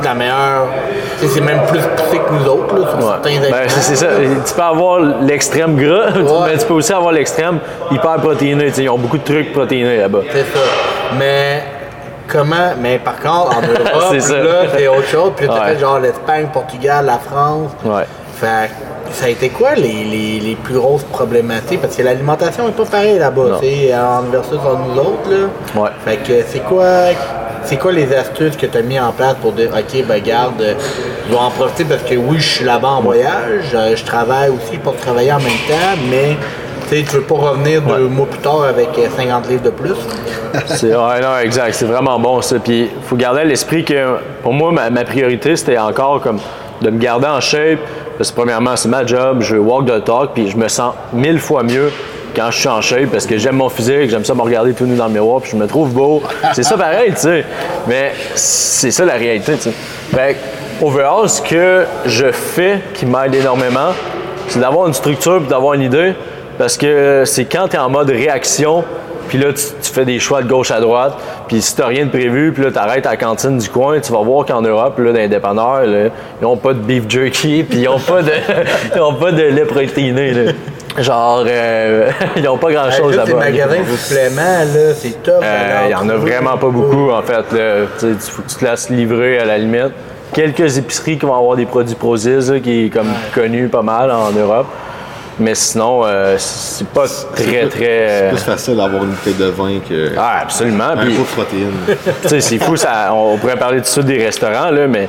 de la meilleure. c'est même plus poussé que nous autres, là, sur Ouais. certains Ben, c'est ça. Tu peux avoir l'extrême gras, mais tu peux aussi avoir l'extrême hyper protéiné. Ils ont beaucoup de trucs protéinés là-bas. C'est ça. Mais comment. Mais par contre, en Europe, là, c'est autre chose. Puis t'as Ouais. fait genre l'Espagne, Portugal, la France. Ouais. Fait ça a été quoi les, les, les plus grosses problématiques? Parce que l'alimentation est pas pareille là-bas, en versus en nous autres, là. Ouais. Fait que c'est quoi. C'est quoi les astuces que tu as mis en place pour dire, OK, ben garde, euh, je vais en profiter parce que oui, je suis là-bas en voyage, euh, je travaille aussi pour travailler en même temps, mais sais, tu veux pas revenir deux mois plus tard avec euh, 50 livres de plus. C'est, ouais, non, exact. C'est vraiment bon, ça. Puis, il faut garder à l'esprit que, pour moi, ma, ma priorité, c'était encore comme de me garder en shape. Parce que, premièrement, c'est ma job. Je veux walk the talk. Puis, je me sens mille fois mieux quand je suis en shape parce que j'aime mon physique, j'aime ça me regarder tout nu dans le miroir, puis je me trouve beau. C'est ça pareil, tu sais. Mais c'est ça la réalité, tu sais. Fait overall, ce que je fais qui m'aide énormément, c'est d'avoir une structure puis d'avoir une idée. Parce que c'est quand tu es en mode réaction, puis là, tu, tu fais des choix de gauche à droite. Puis si t'as rien de prévu, puis là, t'arrêtes à la cantine du coin, tu vas voir qu'en Europe, là, les là, ils n'ont pas de beef jerky, puis ils n'ont pas de, ils ont pas de lait protéiné. là. Genre, euh, ils n'ont pas grand-chose Juste les là-bas. magasins suppléments, là, c'est top. Euh, à Il y en a vraiment pas beaucoup, en fait. là. Tu te laisses livrer à la limite. Quelques épiceries qui vont avoir des produits Prozis, qui est comme connu pas mal en Europe. Mais sinon, euh, c'est pas très, très. C'est euh, plus facile d'avoir une bouteille de vin que Ah, absolument. un Puis, pot de protéines. tu sais, c'est fou, ça, on pourrait parler tout de suite des restaurants, là, mais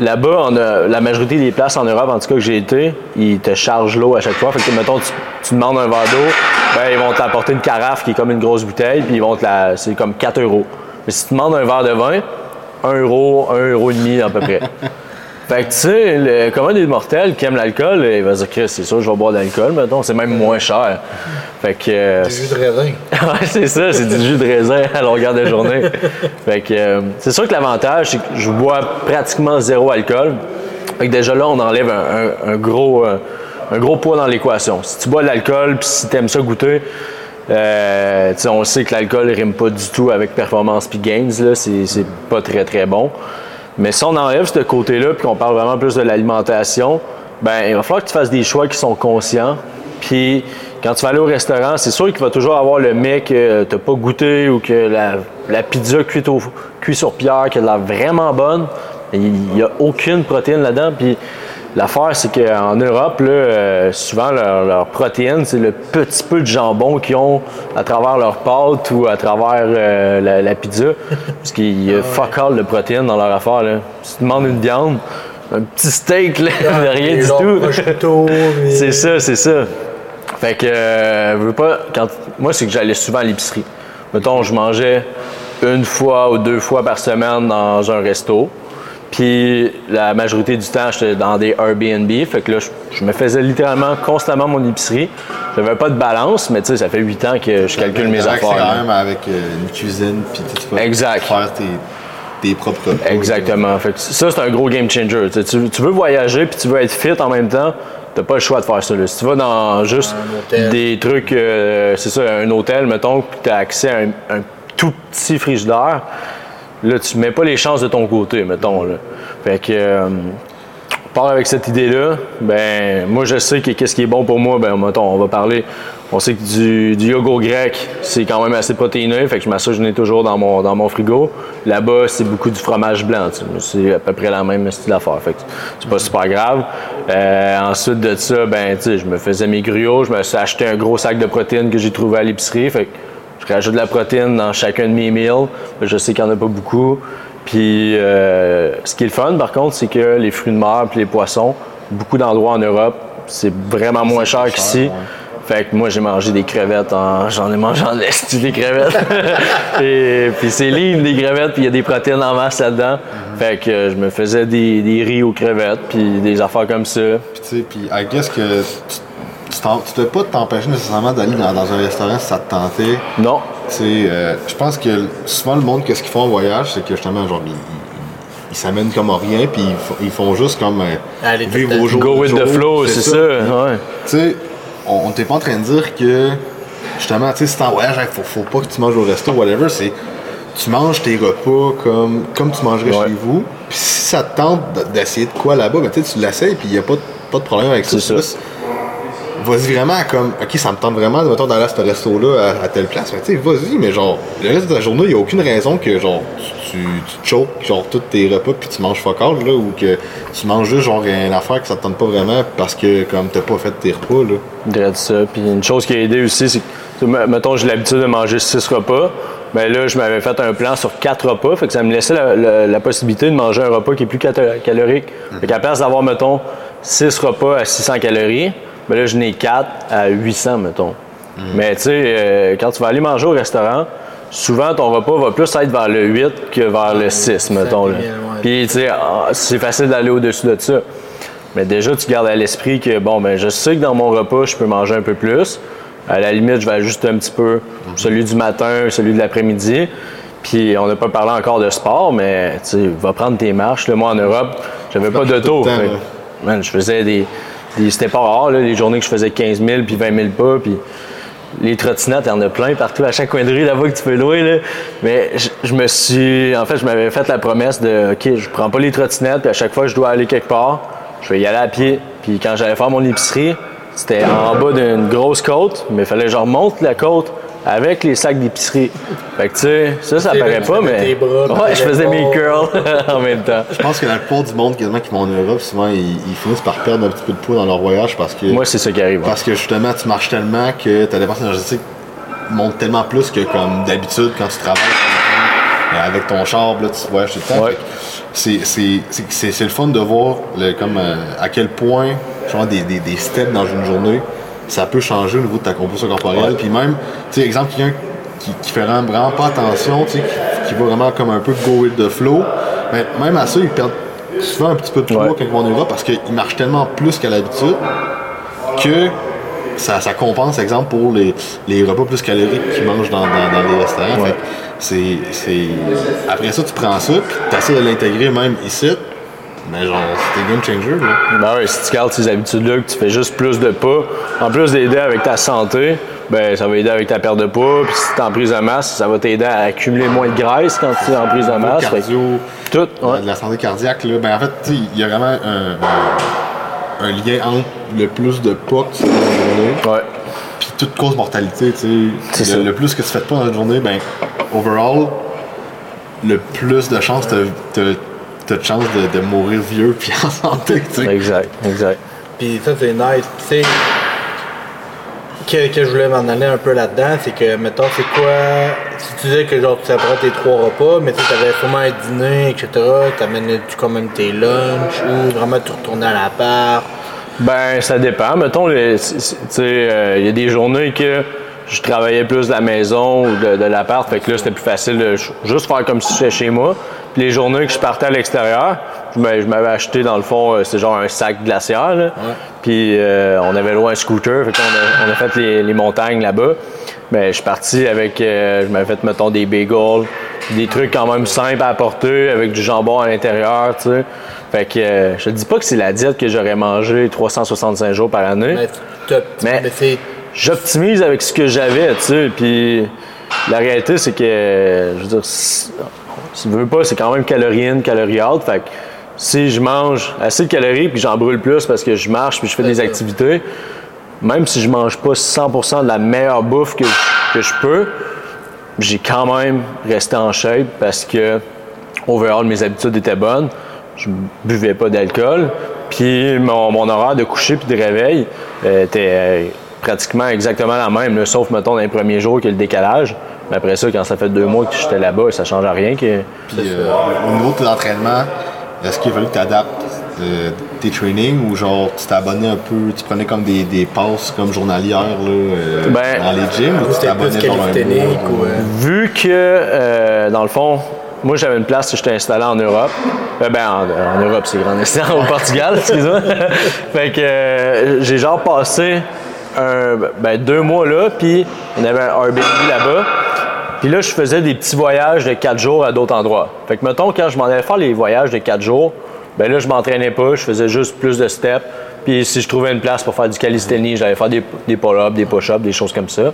là-bas, on a, la majorité des places en Europe, en tout cas que j'ai été, ils te chargent l'eau à chaque fois. Fait que, mettons, tu, tu demandes un verre d'eau, ben, ils vont t'apporter une carafe qui est comme une grosse bouteille, puis ils vont te la. C'est comme 4 euros. Mais si tu demandes un verre de vin, 1 euro, 1 euro et demi à peu près. Fait que, tu sais, le commun des mortels qui aime l'alcool, il va se dire, Chris, c'est sûr, je vais boire de l'alcool, mettons, c'est même moins cher. Fait que. euh, Du jus de raisin. ouais, c'est ça, c'est du jus de raisin à longueur de journée. fait que euh, c'est sûr que l'avantage, c'est que je bois pratiquement zéro alcool. Fait que déjà là, on enlève un, un- un gros, euh, un gros poids dans l'équation. Si tu bois de l'alcool, puis si tu aimes ça goûter, euh, tu sais, on sait que l'alcool rime pas du tout avec performance puis gains, là, c'est, c'est pas très très bon. Mais si on enlève ce côté-là, puis qu'on parle vraiment plus de l'alimentation, ben il va falloir que tu fasses des choix qui sont conscients. Puis quand tu vas aller au restaurant, c'est sûr qu'il va toujours avoir le mec que tu pas goûté ou que la, la pizza cuite, au, cuite sur pierre, qui a l'air vraiment bonne. Il n'y a aucune protéine là-dedans. Puis l'affaire, c'est qu'en Europe, là, euh, souvent, leur, leur protéine, c'est le petit peu de jambon qu'ils ont à travers leur pâte ou à travers euh, la, la pizza. Parce qu'il y a fuck all de protéines dans leur affaire. Là. Si tu demandes une viande, un petit steak, là, rien du tout. mais- C'est ça, c'est ça. Fait que, euh, veux pas, quand, moi, c'est que j'allais souvent à l'épicerie. Mettons, je mangeais une fois ou deux fois par semaine dans un resto. Puis la majorité du temps, j'étais dans des Airbnb. Fait que là, je, je me faisais littéralement constamment mon épicerie. J'avais pas de balance, mais tu sais, ça fait huit ans que je calcule mes affaires. quand même avec euh, une cuisine, puis tu peux Exact. faire tes, tes propres. Exactement. Fait que ça, c'est un gros game changer. Tu, veux voyager puis tu veux être fit en même temps, t'as pas le choix de faire ça. là. Si tu vas dans juste des trucs, euh, c'est ça, un hôtel, mettons, puis tu as accès à un, un tout petit frigidaire, là, tu mets pas les chances de ton côté, mettons. Là. Fait que, euh, part avec cette idée-là, ben moi je sais que qu'est-ce qui est bon pour moi, ben mettons, on va parler. On sait que du, du grec, c'est quand même assez protéineux, fait que je m'assure je toujours dans mon, dans mon frigo. Là-bas, c'est beaucoup du fromage blanc, c'est à peu près la même style d'affaire, fait que c'est pas super grave. Euh, ensuite de ça, ben je me faisais mes gruots, je me suis acheté un gros sac de protéines que j'ai trouvé à l'épicerie, fait que je rajoute de la protéine dans chacun de mes meals. Je sais qu'il n'y en a pas beaucoup. Puis, euh, ce qui est le fun, par contre, c'est que les fruits de mer et les poissons, beaucoup d'endroits en Europe, c'est vraiment moins cher qu'ici. ouais. Fait que moi, j'ai mangé des crevettes. En... J'en ai mangé en l'esti des crevettes. Et puis c'est lean, des crevettes, puis il y a des protéines en masse là-dedans. Mhm. Fait que je me faisais des, des riz aux crevettes, puis des affaires comme ça. Puis tu sais, puis I guess que tu, tu, devais pas t'empêcher nécessairement d'aller dans, dans un restaurant si ça te tentait. Non, Tu sais, euh, je pense que souvent le monde, qu'est-ce qu'ils font en voyage, c'est que justement, genre, ils, ils- ils s'amènent comme à rien, puis ils, font- ils font juste comme euh, tout vivre au jour go le with the jour, flow, c'est ça. Ouais. Tu sais, on, t'est pas en train de dire que, justement, tu sais, si t'es en voyage, il faut, faut pas que tu manges au resto, whatever, c'est tu manges tes repas comme, comme tu mangerais Ouais. chez vous. Puis si ça te tente d'essayer de quoi là-bas, ben, tu l'essayes, puis il n'y a pas de, pas de problème avec ça. C'est ça. Vas-y vraiment comme, ok, ça me tente vraiment mettons, d'aller à ce resto-là à, à telle place. Ben, tu sais, vas-y, mais genre, le reste de ta journée, il n'y a aucune raison que genre, tu, tu, tu choques genre tous tes repas puis tu manges fuck all, là, ou que tu manges juste genre une affaire que ça te tente pas vraiment parce que comme t'as pas fait tes repas, là. dirais ça. Puis une chose qui a aidé aussi, c'est que, mettons, j'ai l'habitude de manger six repas. Ben là, je m'avais fait un plan sur quatre repas, fait que ça me laissait la, la- la possibilité de manger un repas qui est plus calorique. Fait qu'à place d'avoir, mettons, six repas à 600 calories, ben là, je n'ai quatre à 800, mettons. Mais tu sais, euh, quand tu vas aller manger au restaurant, souvent ton repas va plus être vers le 8 que vers le 6, mettons. là. Puis, tu sais, ah, c'est facile d'aller au-dessus de ça. Mais déjà, tu gardes à l'esprit que, bon, ben, je sais que dans mon repas, je peux manger un peu plus. À la limite, je vais ajuster un petit peu celui du matin, celui de l'après-midi. Puis, on n'a pas parlé encore de sport, mais, tu sais, va prendre tes marches. Là, moi, en Europe, j'avais pas marches d'auto. je faisais des. C'était pas rare, là, les journées que je faisais 15 000 puis 20 000 pas. Puis, les trottinettes, il y en a plein partout, à chaque coin de rue là-bas que tu peux louer. Là. Mais je, je me suis. En fait, je m'avais fait la promesse de OK, je prends pas les trottinettes, puis à chaque fois que je dois aller quelque part, je vais y aller à pied. Puis quand j'allais faire mon épicerie, c'était en bas d'une grosse côte, mais il fallait que je remonte la côte avec les sacs d'épicerie. Fait que tu sais, ça, ça paraît pas, mais. mettais tes bras, ouais, je faisais mes curls en même temps. Je pense que la plupart du monde quasiment qui vont en Europe, souvent ils, ils finissent par perdre un petit peu de poids dans leur voyage parce que Moi, c'est ça qui arrive. parce que justement tu marches tellement que ta dépense énergétique monte tellement plus que comme d'habitude quand tu travailles euh, avec ton char, là, tu voyages tout le temps. Ouais. Fait que C'est, c'est, c'est, c'est- c'est le fun de voir le, comme, euh, à quel point genre, des, des, des steps dans une journée, ça peut changer au niveau de ta composition corporelle. Puis même, tu sais, exemple, quelqu'un qui, qui fait vraiment, vraiment pas attention, tu sais, qui, qui va vraiment comme un peu go with the flow, ben, même à ça, ils perdent souvent un petit peu de poids Ouais. quand ils vont en Europe parce qu'ils marchent tellement plus qu'à l'habitude que ça, ça compense, exemple, pour les, les repas plus caloriques qu'ils mangent dans, dans, dans les restaurants. Fait c'est, c'est... Après ça, tu prends ça, puis tu essaies de l'intégrer même ici, mais genre, un game changer. Là. Ben ouais, si tu gardes ces habitudes-là, que tu fais juste plus de pas, en plus d'aider avec ta santé, ben ça va aider avec ta perte de poids. Puis si tu es en prise de masse, ça va t'aider à accumuler moins de graisse quand tu es en prise de masse. Fait cardio, tout, ouais. de la santé cardiaque, là, ben en fait, il y a vraiment un, lien entre le plus de pas que tu fais dans la journée, puis toute cause mortalité, tu sais. Le, le plus que tu fais de pas dans la journée, ben, overall, le plus de chances t'as, t'as, t'as de chances de, de mourir vieux puis en santé. Exact, exact. Puis ça, c'est nice. Tu sais, que, que je voulais m'en aller un peu là-dedans, c'est que, mettons, c'est quoi. Si tu disais que genre tu séparais tes trois repas, mais tu avais sûrement un dîner, etc., t'amènes-tu quand même tes lunchs ou vraiment tu retournais à l'appart? Ben, ça dépend. Mettons, tu sais, euh, il y a des journées que je travaillais plus de la maison ou de, de l'appart, fait que là, c'était plus facile de juste faire comme si j'étais chez moi. Les journées que je partais à l'extérieur, je m'a- je m'avais acheté dans le fond, euh, c'est genre un sac glaciaire. là. Puis euh, on avait loin un scooter, fait qu'on a, on a fait les, les montagnes là-bas. Mais je suis parti avec, euh, je m'avais fait mettons des bagels, des trucs quand même simples à apporter avec du jambon à l'intérieur, tu sais. Fait que euh, je te dis pas que c'est la diète que j'aurais mangé 365 jours par année. Mais, Mais-. J'optimise avec ce que j'avais, tu sais. Puis la réalité, c'est que, je veux dire, si, tu veux pas, c'est quand même calorie in, calorie out. Fait que si je mange assez de calories puis j'en brûle plus parce que je marche puis je fais des activités, même si je mange pas 100% de la meilleure bouffe que, que je peux, j'ai quand même resté en shape parce que overall, mes habitudes étaient bonnes. Je buvais pas d'alcool. Puis mon, horaire de coucher puis de réveil euh, était euh, pratiquement exactement la même, sauf, mettons, dans les premiers jours a le décalage. Mais après ça, quand ça fait deux mois que j'étais là-bas, ça change à rien. Que... Puis euh, au niveau de tes entraînements, est-ce qu'il a fallu que tu adaptes euh, tes trainings ou genre tu abonné un peu, tu prenais comme des, des passes comme journalières là, euh, Ben, dans les gyms ou tu C'était t'abonnais genre un ou. euh, Vu que, euh, dans le fond, moi, j'avais une place que j'étais installé en Europe. Euh, ben, en, en Europe, c'est grand instant, au Portugal, excuse-moi. fait que euh, j'ai genre passé un, ben, deux mois là, puis on avait un Airbnb là-bas. Puis là, je faisais des petits voyages de quatre jours à d'autres endroits. Fait que, mettons, quand je m'en allais faire les voyages de quatre jours, ben là, je m'entraînais pas, je faisais juste plus de steps. Puis si je trouvais une place pour faire du calisthenie, j'allais faire des, des pull-ups, des push-ups, des choses comme ça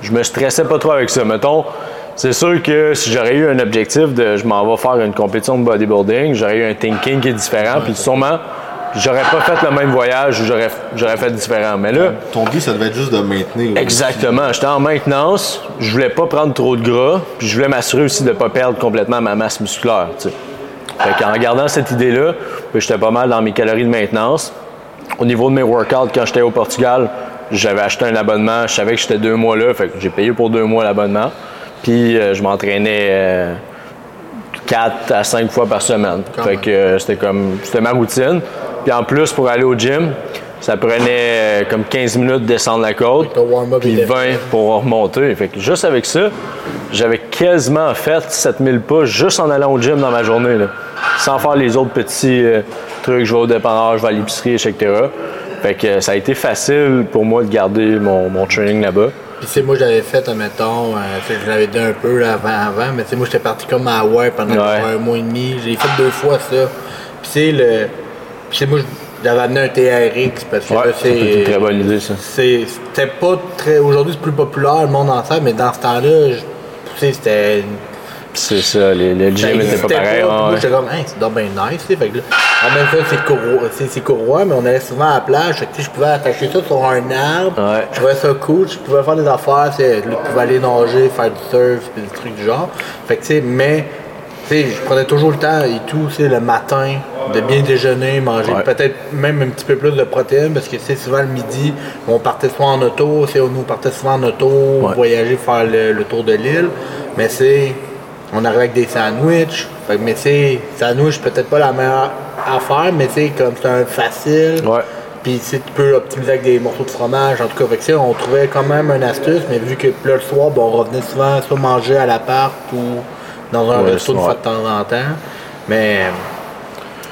je me stressais pas trop avec ça. Mettons, c'est sûr que si j'aurais eu un objectif de je m'en vais faire une compétition de bodybuilding, j'aurais eu un thinking qui est différent, puis sûrement, j'aurais pas fait le même voyage ou j'aurais, j'aurais fait différent. Mais là, Ton but, ça devait être juste de maintenir. exactement, j'étais en maintenance, je voulais pas prendre trop de gras, puis je voulais m'assurer aussi de pas perdre complètement ma masse musculaire. tu sais. Fait qu'en gardant cette idée-là, puis j'étais pas mal dans mes calories de maintenance. Au niveau de mes workouts, quand j'étais au Portugal, j'avais acheté un abonnement. Je savais que j'étais deux mois là, fait que j'ai payé pour deux mois l'abonnement. Puis euh, je m'entraînais euh, quatre à cinq fois par semaine. Quand fait que euh, c'était comme c'était ma routine. Puis en plus pour aller au gym, ça prenait euh, comme 15 minutes de descendre la côte, puis était 20 fait. pour remonter. Fait que juste avec ça, j'avais quasiment fait 7000 pas juste en allant au gym dans ma journée. là. Sans faire les autres petits euh, trucs, je vais au dépanneur, je vais à l'épicerie, etc. Fait que euh, ça a été facile pour moi de garder mon, mon training là-bas. Puis, tu sais, moi, j'avais fait, admettons, euh, je l'avais dit un peu là, avant, avant, mais tu sais, moi, j'étais parti comme à Hawaii pendant Ouais. un mois et demi. J'ai fait deux fois ça. Puis, tu sais, le. Puis, moi, j'avais amené un TRX parce que Ouais, c'est une très bonne idée, ça. C'était pas très. Aujourd'hui, c'est plus populaire, le monde entier, mais dans ce temps-là, je- tu sais, c'était. C'est ça, les- le gym Ça était pas pareil. ouais, moi, j'étais comme, hey, c'est donc bien nice, tu sais. Fait que là, en même temps, c'est courroie, c'est, courroie, mais on allait souvent à la plage. Fait que, je pouvais attacher ça sur un arbre. Ouais. Je trouvais ça cool. Je pouvais faire des affaires, tu sais, je pouvais aller nager, faire du surf, puis des trucs du genre. Fait que, tu sais, mais, tu sais, je prenais toujours le temps et tout, tu sais, le matin, de bien déjeuner, manger Ouais. peut-être même un petit peu plus de protéines, parce que, sais, souvent le midi, on partait souvent en auto, sais, nous, on partait souvent en auto, voyager, faire le, le tour de l'île. Mais, c'est on arrive avec des sandwichs. Fait mais sais, sandwich, peut-être pas la meilleure affaire, mais sais, comme c'est un facile. Ouais. Puis tu peux optimiser avec des morceaux de fromage. En tout cas, que, ça, on trouvait quand même une astuce, mais vu que là, le soir, on revenait souvent soit manger à l'appart ou dans un resto ouais. fois de temps en temps. Mais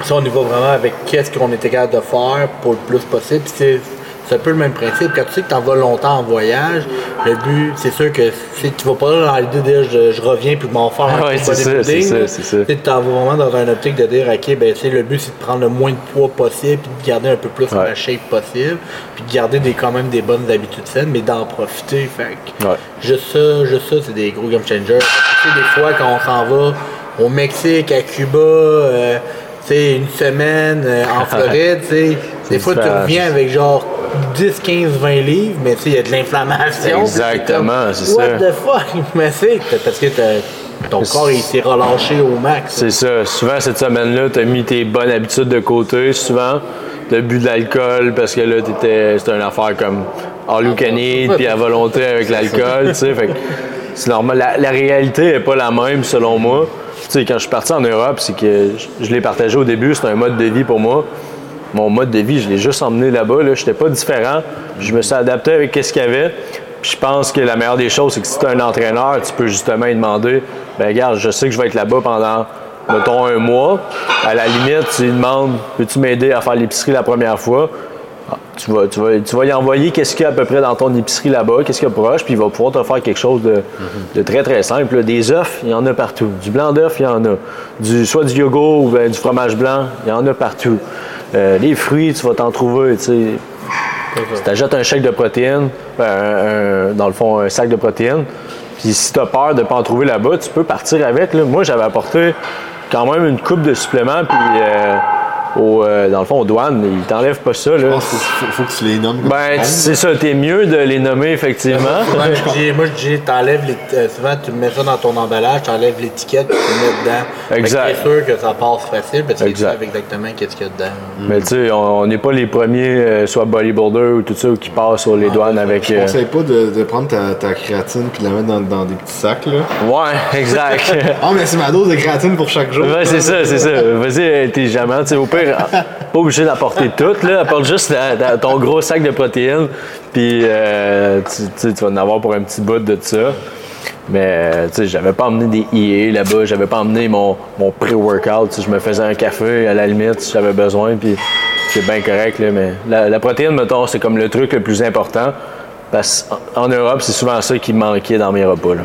ça, on y va vraiment avec qu'est-ce qu'on était capable de faire pour le plus possible. C'est un peu le même principe. Quand tu sais que tu en vas longtemps en voyage, le but, c'est sûr que si tu vas pas dans l'idée de dire je, je reviens puis je m'en faire un Ouais, c'est ça, c'est ça, c'est. Tu t'en vas vraiment dans une optique de dire ok, ben tu sais, le but c'est de prendre le moins de poids possible puis de garder un peu plus Ouais. la shape possible, puis de garder des, quand même des bonnes habitudes saines, mais d'en profiter. Fait que Ouais. juste ça, juste ça, c'est des gros game changers. Tu sais, des fois quand on s'en va au Mexique, à Cuba, euh, sais, une semaine euh, en Floride, tu des fois tu reviens avec genre 10, 15, 20 livres, mais tu sais, il y a de l'inflammation. c'est Exactement, c'est What ça. the fuck? Mais c'est parce que ton corps il s'est relâché au max. C'est ça. Souvent, cette semaine-là, tu as mis tes bonnes habitudes de côté. Souvent, tu as bu de l'alcool parce que là, c'était une affaire comme all you can eat, puis à volonté avec l'alcool. tu sais. C'est normal. La, la réalité n'est pas la même, selon moi. Sais, quand je suis parti en Europe, c'est que je, l'ai partagé au début, c'était un mode de vie pour moi. Mon mode de vie, je l'ai juste emmené là-bas. Là. Je n'étais pas différent. Je me suis adapté avec ce qu'il y avait. Puis je pense que la meilleure des choses, c'est que si tu es un entraîneur, tu peux justement lui demander ben regarde, je sais que je vais être là-bas pendant mettons un mois, à la limite, tu lui demandes Peux-tu m'aider à faire l'épicerie la première fois tu vas, tu, vas, tu vas y envoyer qu'est-ce qu'il y a à peu près dans ton épicerie là-bas, qu'est-ce qu'il y a proche, puis il va pouvoir te faire quelque chose de, très très simple. Des œufs, il y en a partout. Du blanc d'œuf, il y en a. Du, soit du yogourt ou du fromage blanc, il y en a partout. Euh, les fruits, tu vas t'en trouver, tu sais. Tu t'achètes un chèque de protéines, ben, dans le fond, un sac de protéines. Puis si tu as peur de ne pas en trouver là-bas, tu peux partir avec. Moi, j'avais apporté quand même une coupe de suppléments, puis euh, au, euh, dans le fond, aux douanes, ils t'enlèvent pas ça. Là. Je pense qu'il faut, faut que tu les nommes. Ben, tu c'est ça, t'es mieux de les nommer, effectivement. Ouais, je dis- moi, je dis, t'enlèves les. euh, souvent, tu mets ça dans ton emballage, t'enlèves l'étiquette, tu le mets dedans. Exact. T'es sûr que ça passe facile parce que tu Exact. sais exactement qu'est-ce qu'il y a dedans. Mais tu sais, on n'est pas les premiers, euh, soit bodybuilder ou tout ça, qui passent sur les douanes avec. Je euh, conseille pas de, de prendre ta, ta créatine puis de la mettre dans, dans des petits sacs. Là. Ouais, exact. Ah, mais c'est ma dose de créatine pour chaque jour. Ouais, c'est ça, c'est ça. Vas-y intelligemment. Tu sais, au pire, pas obligé d'apporter tout, là. Apporte juste ton gros sac de protéines, puis euh, tu, vas en avoir pour un petit bout de ça. Mais, tu sais, j'avais pas emmené des IA là-bas, j'avais pas emmené mon, mon pré-workout. Je me faisais un café à la limite si j'avais besoin, puis c'est bien correct, là. Mais la, protéine, mettons, c'est comme le truc le plus important. Parce qu'en en Europe, c'est souvent ça qui manquait dans mes repas, là.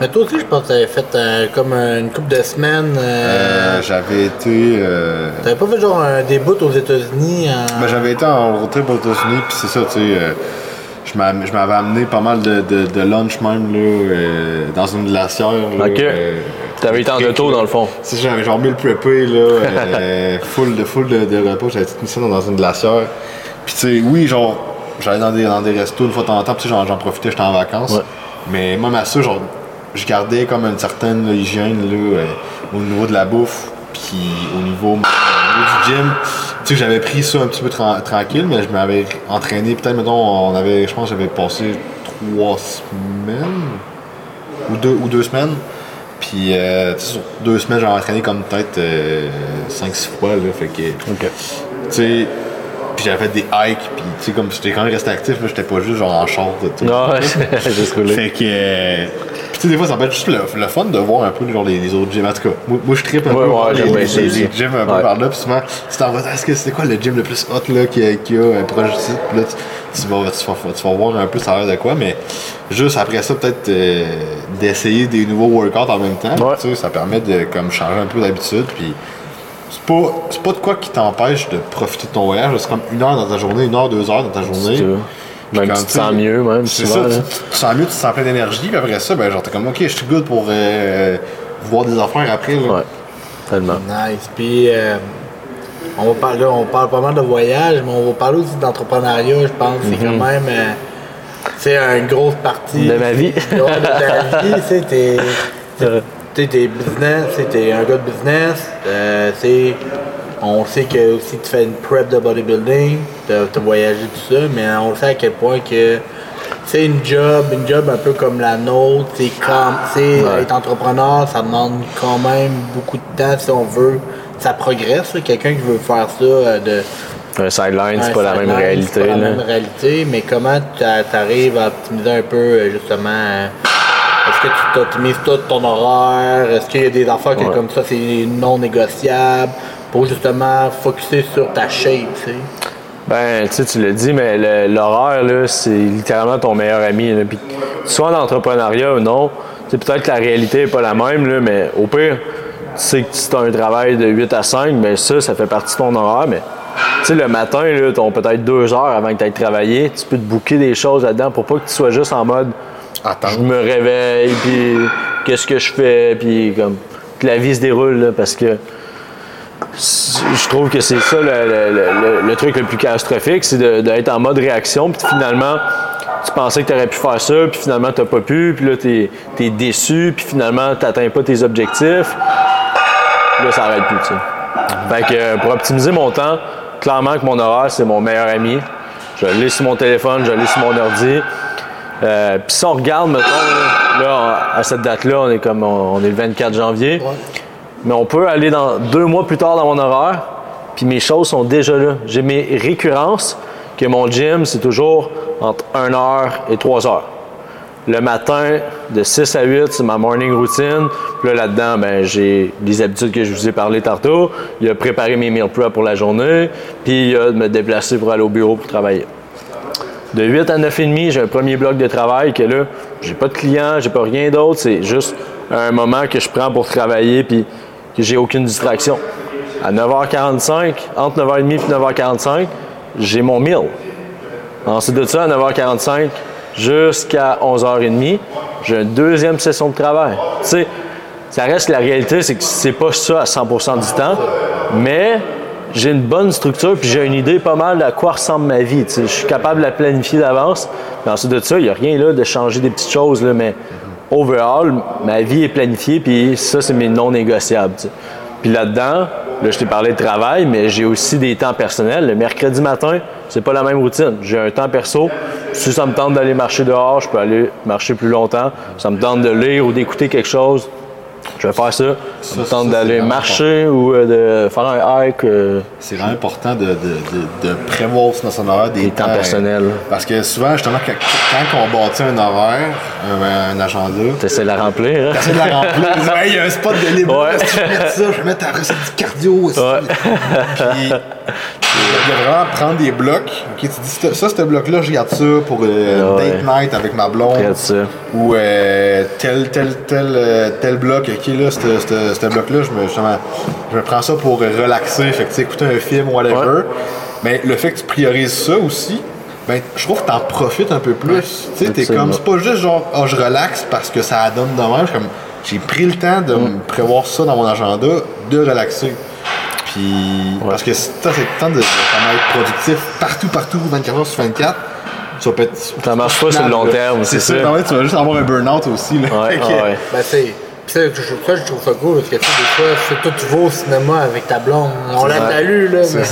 Mais toi aussi, je pense que t'avais fait euh, comme une couple de semaines. euh, Euh, j'avais été. euh, T'avais pas fait genre un début aux États-Unis en. ben, j'avais été en road trip aux États-Unis, puis c'est ça, tu sais. euh, je m'a- je m'avais amené pas mal de, de, de lunch même là, euh, dans une glacière. là, Ok. euh, T'avais été en auto, dans le fond. Tu sais, j'avais genre mis le preppé, là, euh, full de full de, de repas, j'avais tout mis ça dans une glacière. Puis tu sais, oui, genre, j'allais dans des, dans des restos une fois de temps en temps, puis tu sais, j'en, j'en profitais, j'étais en vacances. Ouais. Mais moi, ma ça, genre, je gardais comme une certaine là, hygiène, là, euh, au niveau de la bouffe, puis au niveau, au niveau du gym. Tu sais, j'avais pris ça un petit peu tran- tranquille, mais je m'avais entraîné, peut-être, mettons, on avait, je pense, que j'avais passé trois semaines ou deux, ou deux semaines. Puis, euh, tu sais, sur deux semaines, j'ai entraîné comme peut-être 5-6 fois, là. Fait que, tu sais, j'avais fait des hikes, puis tu sais, comme j'étais quand même resté actif, là, j'étais pas juste genre en short. Non, juste roulé. Fait que. euh, Puis tu sais, des fois, ça peut être juste le, le fun de voir un peu genre, les, les autres gyms. En tout cas, moi, moi je trippe un Ouais, peu ouais, les, les, les aussi. gyms un peu Ouais. par là. Puis souvent, tu t'en vas, est-ce que c'est quoi le gym le plus hot là, qu'il y a, qu'il y a proche d'ici? Puis là, tu, tu vas, tu, vas, tu vas voir un peu ça a l'air de quoi, mais juste après ça, peut-être euh, d'essayer des nouveaux workouts en même temps. Tu sais, ça permet de comme, changer un peu d'habitude. Puis c'est pas, c'est pas de quoi qui t'empêche de profiter de ton voyage. C'est comme une heure dans ta journée, une heure, deux heures dans ta journée. Puis Même quand, tu te sens mieux, même, C'est souvent, ça, là. tu, tu te sens mieux, tu te sens plein d'énergie, puis après ça, ben genre t'es comme ok, je suis good pour euh, voir des affaires après. Là. Ouais, tellement. Nice. Puis, euh, on, va parler, on parle pas mal de voyage, mais on va parler aussi d'entrepreneuriat, je pense. C'est quand même. euh, c'est une grosse partie. Mhm. De ma vie. De ta vie, tu sais, t'es. Tu sais, t'es business, t'es un gars de business. euh, on sait que aussi tu fais une prep de bodybuilding, t'as as voyagé tout ça, mais on sait à quel point que c'est une job, une job un peu comme la nôtre, c'est comme, Ouais. être entrepreneur, ça demande quand même beaucoup de temps si on veut, ça progresse. Quelqu'un qui veut faire ça euh, de Un sideline, c'est pas la même réalité. C'est pas la même réalité, mais comment tu arrives à optimiser un peu euh, justement euh, Est-ce que tu t'optimises tout ton horaire? Est-ce qu'il y a des affaires que Ouais. comme ça c'est non négociable pour justement focuser sur ta shape, tu sais? Ben, tu sais, tu l'as dit, mais le- l'horaire, là, c'est littéralement ton meilleur ami. Là. Puis, soit en entrepreneuriat ou non, peut-être que la réalité n'est pas la même, là, mais au pire, tu sais que si tu as un travail de 8 à 5, ben ça, ça fait partie de ton horaire. Mais tu sais, le matin, là, tu peut-être deux heures avant que tu ailles travailler, tu peux te booker des choses là-dedans pour pas que tu sois juste en mode Je me réveille, puis qu'est-ce que je fais, puis comme la vie se déroule, là, parce que je trouve que c'est ça le, truc le plus catastrophique, c'est d'être en mode réaction, puis finalement, tu pensais que tu aurais pu faire ça, puis finalement, tu pas pu, puis là, tu es, déçu, puis finalement, tu n'atteins pas tes objectifs. Là, ça arrête plus, tu sais. Fait que euh, pour optimiser mon temps, clairement que mon horaire, c'est mon meilleur ami. Je l'ai sur mon téléphone, je l'ai sur mon ordi. Euh, Puis si on regarde, mettons, là, là, à cette date-là, on est comme on, est le 24 janvier. Mais on peut aller dans deux mois plus tard dans mon horaire, puis mes choses sont déjà là. J'ai mes récurrences, que mon gym, c'est toujours entre 1 heure et 3 heures. le matin, de 6 à 8, c'est ma morning routine. Puis là, là-dedans, ben, j'ai les habitudes que je vous ai parlé tantôt. Il y a préparer mes meal prep pour la journée, puis il y a de me déplacer pour aller au bureau pour travailler. De 8 à 9 et demi, j'ai un premier bloc de travail que là, j'ai pas de clients, j'ai pas rien d'autre. C'est juste un moment que je prends pour travailler puis que j'ai aucune distraction. À 9h45, entre 9h30 et 9h45, j'ai mon meal. Ensuite de ça, à 9h45 jusqu'à 11h30, j'ai une deuxième session de travail. Tu sais, ça reste la réalité, c'est que c'est pas ça à 100% du temps, mais j'ai une bonne structure puis j'ai une idée pas mal à quoi ressemble ma vie. Je suis capable de la planifier d'avance. Puis ensuite de ça, il n'y a rien là de changer des petites choses, mais overall, ma vie est planifiée puis ça, c'est mes non négociables. Puis là-dedans, là, je t'ai parlé de travail, mais j'ai aussi des temps personnels. Le mercredi matin, c'est pas la même routine. J'ai un temps perso. Si ça me tente d'aller marcher dehors, je peux aller marcher plus longtemps. Ça me tente de lire ou d'écouter quelque chose, je vais faire ça. Ça me tente d'aller marcher ou euh, de faire un hike. euh, C'est vraiment important de, de, de, de prévoir dans son horaire des, Des temps personnels. Parce que souvent, justement, quand, quand on bâtit un horaire, un, un agenda, T'essaies de la remplir. hein? T'essaies de la remplir. Tu dis, Hey, il y a un spot de libre. Ouais. Si je mettre ça, je vais mettre ta recette du cardio aussi. Ouais. Puis, il y a vraiment prendre des blocs. Ok, tu dis, ça, ce bloc-là, je regarde ça pour euh, Ouais. date night avec ma blonde. Regarde ça. Ou euh, tel, tel, tel, euh, tel bloc. Ok, là, ce ce- ce bloc-là, je me, justement, je me prends ça pour relaxer. Fait que, écouter un film, whatever. Ouais. Mais le fait que tu priorises ça aussi, ben, je trouve que t'en profites un peu plus. Tu sais, t'es Absolument. comme, c'est pas juste genre, ah, je relaxe parce que ça donne de même. Comme, j'ai pris le temps de me prévoir ça dans mon agenda, de relaxer. Puis, parce que si t'as c'est le temps de, de vraiment être productif partout, partout, 24 heures sur 24, ça peut être. Ça marche pas sur le long terme, c'est ça. Tu vas juste avoir un burn-out aussi. Là. Ouais, ouais. Ben, ça, je, ça, je trouve ça cool parce que, tu sais, des fois, c'est toi, tu vas au cinéma avec ta blonde. On l'a déjà lu, là. Mais,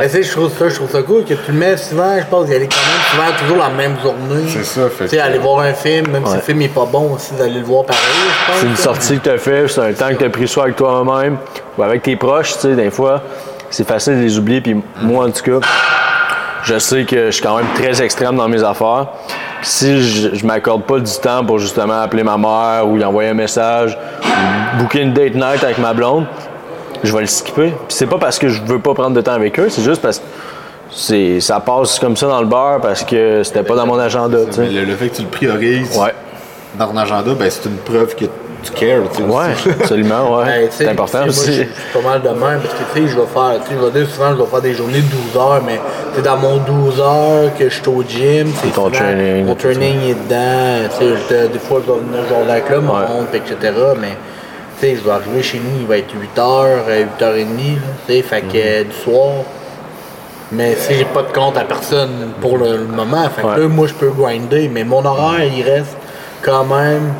mais tu sais, je trouve ça, je trouve ça cool que tu le mets souvent, je pense, d'y aller quand même souvent, toujours la même journée. C'est ça, fait Tu sais, aller voir un film, même si le film est pas bon aussi, d'aller le voir pareil, je pense. C'est une sortie que tu as fait, c'est un temps que tu as pris soit avec toi-même ou avec tes proches, tu sais, des fois, c'est facile de les oublier. Puis moi, en tout cas, je sais que je suis quand même très extrême dans mes affaires. Si je, je m'accorde pas du temps pour justement appeler ma mère ou lui envoyer un message, ou booker une date night avec ma blonde, je vais le skipper. Puis c'est pas parce que je veux pas prendre de temps avec eux, c'est juste parce que c'est, ça passe comme ça dans le beurre parce que c'était pas dans mon agenda, le, le fait que tu le priorises Ouais. dans ton agenda, ben, c'est une preuve que tu cares. tu sais, aussi. Ouais, absolument, ouais. Ben, c'est important moi, aussi. je suis pas mal de même parce que tu sais, je vais faire, tu sais, je vais dire souvent, je vais faire des journées de 12 heures, mais c'est dans mon 12 heures que je suis au gym. c'est Ton souvent- training, Mon training est dedans. Tu sais, des fois, je vais venir genre avec là, mon montre, etc. Mais tu sais, je vais arriver chez nous, il va être 8 heures, 8h30, là, tu sais, fait que Mhm. euh, du soir. Mais si j'ai pas de compte à personne pour le, le moment, fait que Ouais. là, moi, je peux grinder. Mais mon horaire, il reste quand même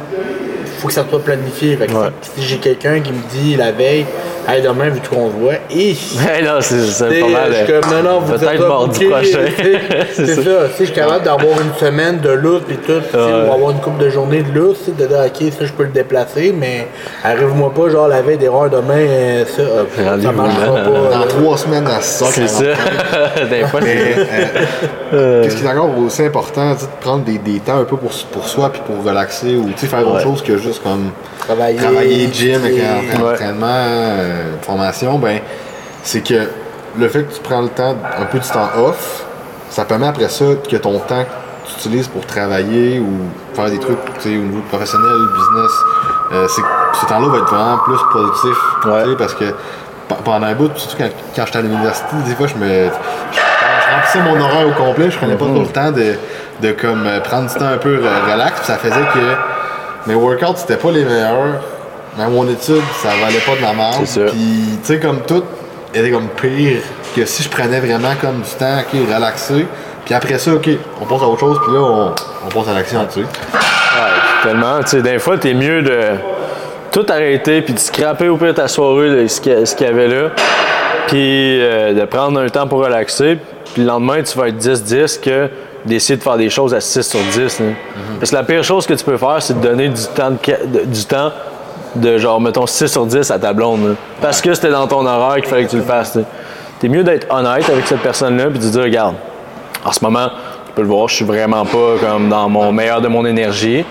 faut que ça soit planifié. Fait que Ouais. si si j'ai quelqu'un qui me dit la veille, hey, demain, vu qu'on se voit, et Hey, non, c'est, pas mal. je suis comme, non, non, vous Peut-être mardi prochain. C'est ça. ça. Je suis capable d'avoir une semaine de lousse et tout, ou avoir une couple de journées de t'sais, de dire, ok, ça, je peux le déplacer, mais arrive-moi pas, genre, la veille des heures demain, euh, ça, euh, ça marchera hein. pas. Dans là. trois semaines à 6 heures, C'est ça. Des fois, Mais, c'est- euh, Qu'est-ce qui est encore aussi important, de prendre des, des temps un peu pour, pour soi puis pour relaxer ou tu sais, faire autre chose que juste comme Travailler, travailler gym avec un entraînement, euh, formation, ben c'est que le fait que tu prends le temps, un peu du temps off, ça permet après ça que ton temps que tu utilises pour travailler ou faire des trucs au niveau professionnel, business, euh, c'est que ce temps-là va être vraiment plus productif. Ouais. parce que pe- pendant un bout, surtout quand, quand j'étais à l'université, des fois je me. Je, je remplissais mon horaire au complet, je prenais pas trop le temps de, de comme prendre du temps un peu relax, puis ça faisait que mes workouts c'était pas les meilleurs. Mais mon étude, ça valait pas de la merde. C'est ça. Puis, tu sais, comme tout était comme pire que si je prenais vraiment comme du temps, ok, relaxé. Puis après ça, ok, on passe à autre chose, puis là, on, on passe à l'action dessus. Ouais, tellement. Tu sais, des fois, t'es mieux de tout arrêter puis de scraper au pire ta soirée de ce qu'il y avait là. Puis euh, de prendre un temps pour relaxer. Puis le lendemain, tu vas être 10-10 que d'essayer de faire des choses à 6 sur 10. là. Parce que la pire chose que tu peux faire, c'est de donner du temps de- du temps de genre, mettons, 6 sur 10 à ta blonde. Parce que c'était dans ton horaire qu'il fallait que tu le fasses. Tu es mieux d'être honnête avec cette personne-là puis de dire, regarde, en ce moment, peux le voir, je suis vraiment pas comme dans mon meilleur de mon énergie.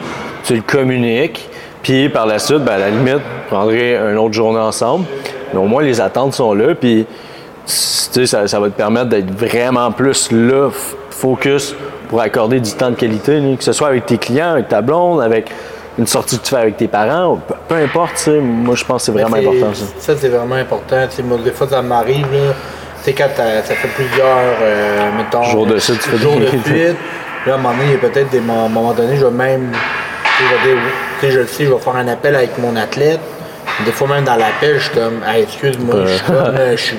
Tu le communiques. Puis par la suite, ben, à la limite, vous prendrez une autre journée ensemble. Mais au moins, les attentes sont là. Puis tu ça, va te permettre d'être vraiment plus là, focus, pour accorder du temps de qualité, que ce soit avec tes clients, avec ta blonde, avec une sortie que tu fais avec tes parents, peu, peu importe, tu sais, moi je pense que c'est vraiment important ça. Ça, c'est vraiment important. Tu sais, moi, des fois, ça m'arrive. Tu sais, quand ça fait plusieurs, euh, mettons... Jours de suite, tu fais jours de suite. Là, à un moment donné, il y a peut-être des à un moment donné, je vais même... Tu sais, je vais dire, tu sais, je le sais, je vais faire un appel avec mon athlète. Des fois, même dans l'appel, je suis comme, hey, excuse-moi, je suis comme, là, je suis...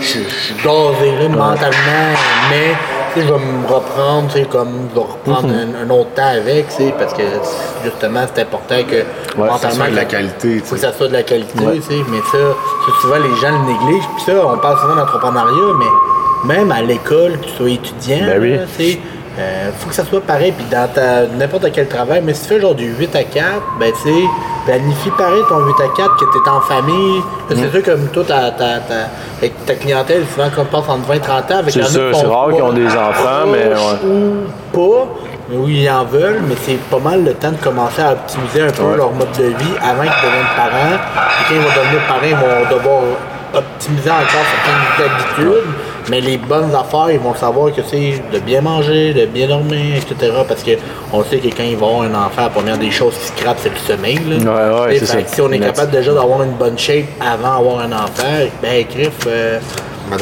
Je suis- je suis gazé, là, mentalement, mais je vais me reprendre, tu sais, comme je vais reprendre Mhm. un, un autre temps avec, tu sais, parce que justement, c'est important que Ouais, Ça soit de la qualité, tu que ça soit de la qualité, tu sais, mais ça, souvent les gens le négligent. Puis ça, on parle souvent d'entrepreneuriat, mais même à l'école, que tu sois étudiant, Ben oui. tu sais, euh, faut que ça soit pareil. Puis dans ta- n'importe quel travail, mais si tu fais genre du 8 à 4, ben tu sais, planifie pareil ton 8 à 4, que tu es en famille. Mm. C'est sûr comme toi, ta, ta, ta- ta clientèle, souvent qu'on passe entre 20 et 30 ans. avec C'est il qui c'est rare qu'ils ont des enfants, mais Ou pas, mais oui, ils en veulent, mais c'est pas mal le temps de commencer à optimiser un peu Ouais. leur mode de vie avant qu'ils deviennent parents. Et quand ils vont devenir parents, ils vont devoir optimiser encore certaines habitudes. Mais les bonnes affaires, ils vont savoir que c'est de bien manger, de bien dormir, etc. Parce qu'on sait que quand ils vont avoir un enfant, la première des choses qui se crappent, c'est le sommeil. Là. Ouais, ouais, Et c'est ça. Si on est capable déjà d'avoir une bonne shape avant d'avoir un enfant, ben, Griff, euh,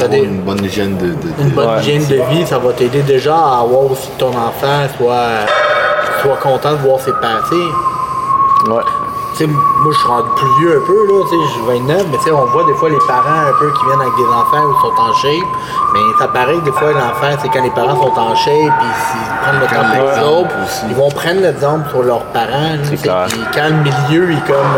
des- une bonne hygiène de, de- de- une bonne Ouais. hygiène de vie, ça va t'aider déjà à avoir aussi que ton enfant soit, soit content de voir ses sais, Ouais. Sais, moi, je suis rendu plus vieux un peu, là, tu sais, j'ai 29, mais tu sais, on voit des fois les parents un peu qui viennent avec des enfants ou sont en shape, mais ça paraît que des fois, l'enfant, c'est quand les parents sont en shape, puis s'ils prennent le temps pour l'exemple autres, ils vont prendre l'exemple sur leurs parents, puis quand le milieu, ils comme...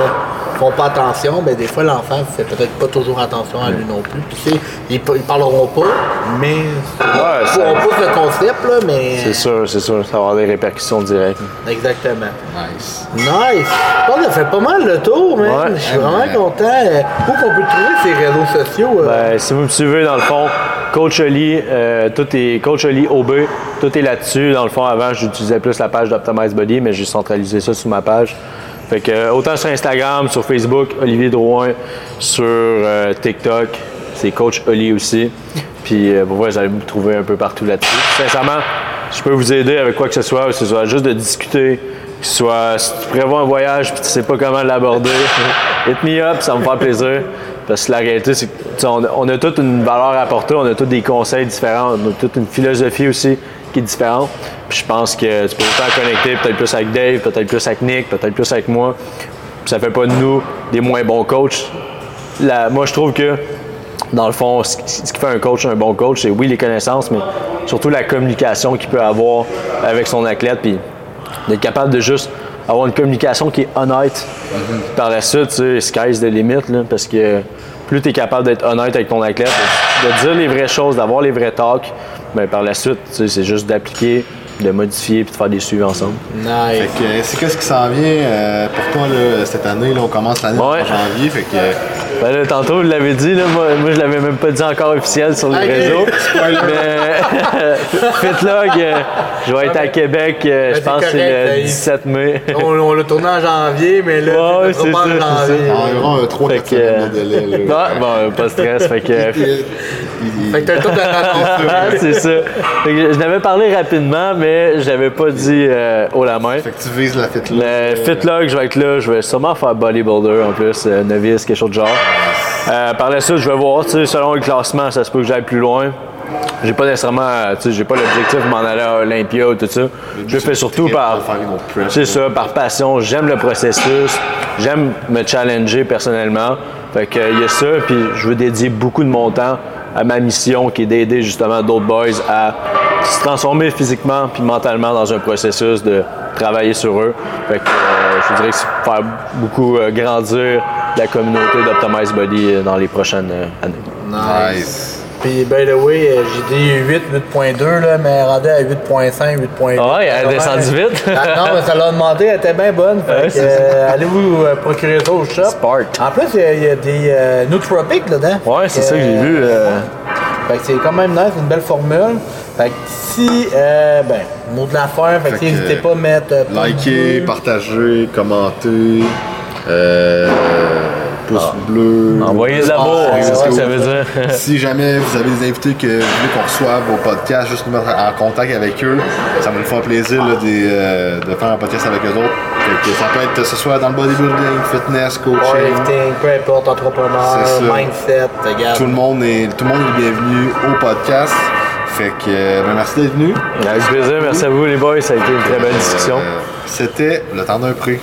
font pas attention, ben des fois l'enfant fait peut-être pas toujours attention à lui non plus. Puis tu sais, ils, ils parleront pas, mais Ouais, ça- on pousse le concept là, mais C'est sûr, c'est sûr, ça va avoir des répercussions directes. exactement. Nice. Nice! Que ça fait pas mal le tour, man. Ouais. Je suis vraiment content. Où qu'on peut trouver ces réseaux sociaux? euh? Ben, si vous me suivez, dans le fond, Coach Oli, euh, tout est Coach Oli OB, tout est là-dessus. Dans le fond, avant, j'utilisais plus la page d'Optimize Body, mais j'ai centralisé ça sur ma page. Fait que, euh, autant sur Instagram, sur Facebook, Olivier Drouin, sur euh, TikTok, c'est Coach Oli aussi. Puis, euh, voir, vous allez me trouver un peu partout là-dessus. Sincèrement, je peux vous aider avec quoi que ce soit, que ce soit juste de discuter, que ce soit si tu prévois un voyage puis tu sais pas comment l'aborder, hit me up, ça me faire plaisir. Parce que la réalité, c'est que tu sais, on, a- on a toute une valeur à apporter, on a tous des conseils différents, on a toute une philosophie aussi qui est différente. Puis je pense que tu peux autant connecter peut-être plus avec Dave, peut-être plus avec Nick, peut-être plus avec moi. Puis ça fait pas de nous des moins bons coachs. La- moi, je trouve que dans le fond, ce qui fait un coach un bon coach, c'est oui les connaissances, mais surtout la communication qu'il peut avoir avec son athlète, puis d'être capable de juste avoir une communication qui est honnête. Par la suite, tu sais, sky's the limit, là, parce que plus tu es capable d'être honnête avec ton athlète, de, de dire les vraies choses, d'avoir les vrais talks, ben, par la suite, tu sais, c'est juste d'appliquer, de modifier, puis de faire des suivis ensemble. Fait Nice. que c'est qu'est-ce qui s'en vient euh, pour toi là, cette année? Là, on commence l'année Ouais. en janvier. Fait que, euh, Ben là, tantôt, vous l'avez dit, là, moi, moi je l'avais même pas dit encore officiel sur les Ok. réseaux. Mais Fitlog, euh, je vais être à Québec, euh, je Ben, pense que c'est le ben, 17 mai. on on l'a tourné en janvier, mais là, Ouais, c'est en janvier. environ un 3 Fait 4 que, semaines euh, de délai. Là. Ouais, bon, pas de stress. Fait que, Il- Fait que t'as le temps de c'est ça. Fait que je l'avais parlé rapidement, mais je l'avais pas dit euh, haut la main. Fait que tu vises la là. Le Fitlog, je vais être là. Je vais sûrement faire bodybuilder en plus, euh, novice, quelque chose de genre. Euh, par la suite, je vais voir, tu sais, selon le classement, ça se peut que j'aille plus loin. J'ai pas nécessairement, euh, tu sais, j'ai pas l'objectif de m'en aller à Olympia ou tout ça. Je le fais surtout par, c'est ça, par passion. J'aime le processus. J'aime me challenger personnellement. Fait que, il y a ça, puis je veux dédier beaucoup de mon temps à ma mission qui est d'aider justement d'autres boys à se transformer physiquement puis mentalement dans un processus de travailler sur eux. Fait que, euh, je dirais que c'est faire beaucoup euh, grandir la communauté d'Optimize Body euh, dans les prochaines années. Nice. Puis, by the way, euh, j'ai dit 8, 8.2, là, mais elle rendait à 8.5, 8.2. Ah ouais, elle est descendue vite. Ah, non, mais ça l'a demandé, elle était bien bonne. Fait Ouais, que, c'est euh, allez vous euh, procurer ça au shop. Spart. En plus, il y a, il y a des euh, nootropiques dedans. Ouais, c'est ça que j'ai vu. euh, Fait que c'est quand même nice, une belle formule. Fait que si, euh, ben, mot de la fin, fait, que Fait n'hésitez pas à mettre. euh, bleu. partagez, commentez, euh, pouce bleu. Envoyez de l'amour, Ouais, c'est ça que ça veut dire. Si jamais vous avez des invités que vous voulez qu'on reçoive au podcast, juste nous mettre en contact avec eux, ça va nous faire plaisir là, des, euh, de faire un podcast avec eux autres. Fait que ça peut être que ce soit dans le bodybuilding, fitness, coaching. Powerlifting, peu importe, entrepreneur, mindset, regarde. Tout le monde est tout le monde est bienvenu au podcast. Fait que euh, ben, merci d'être venu. Avec plaisir, merci à vous les boys, ça a été une très belle discussion. Euh, C'était le temps d'un prix.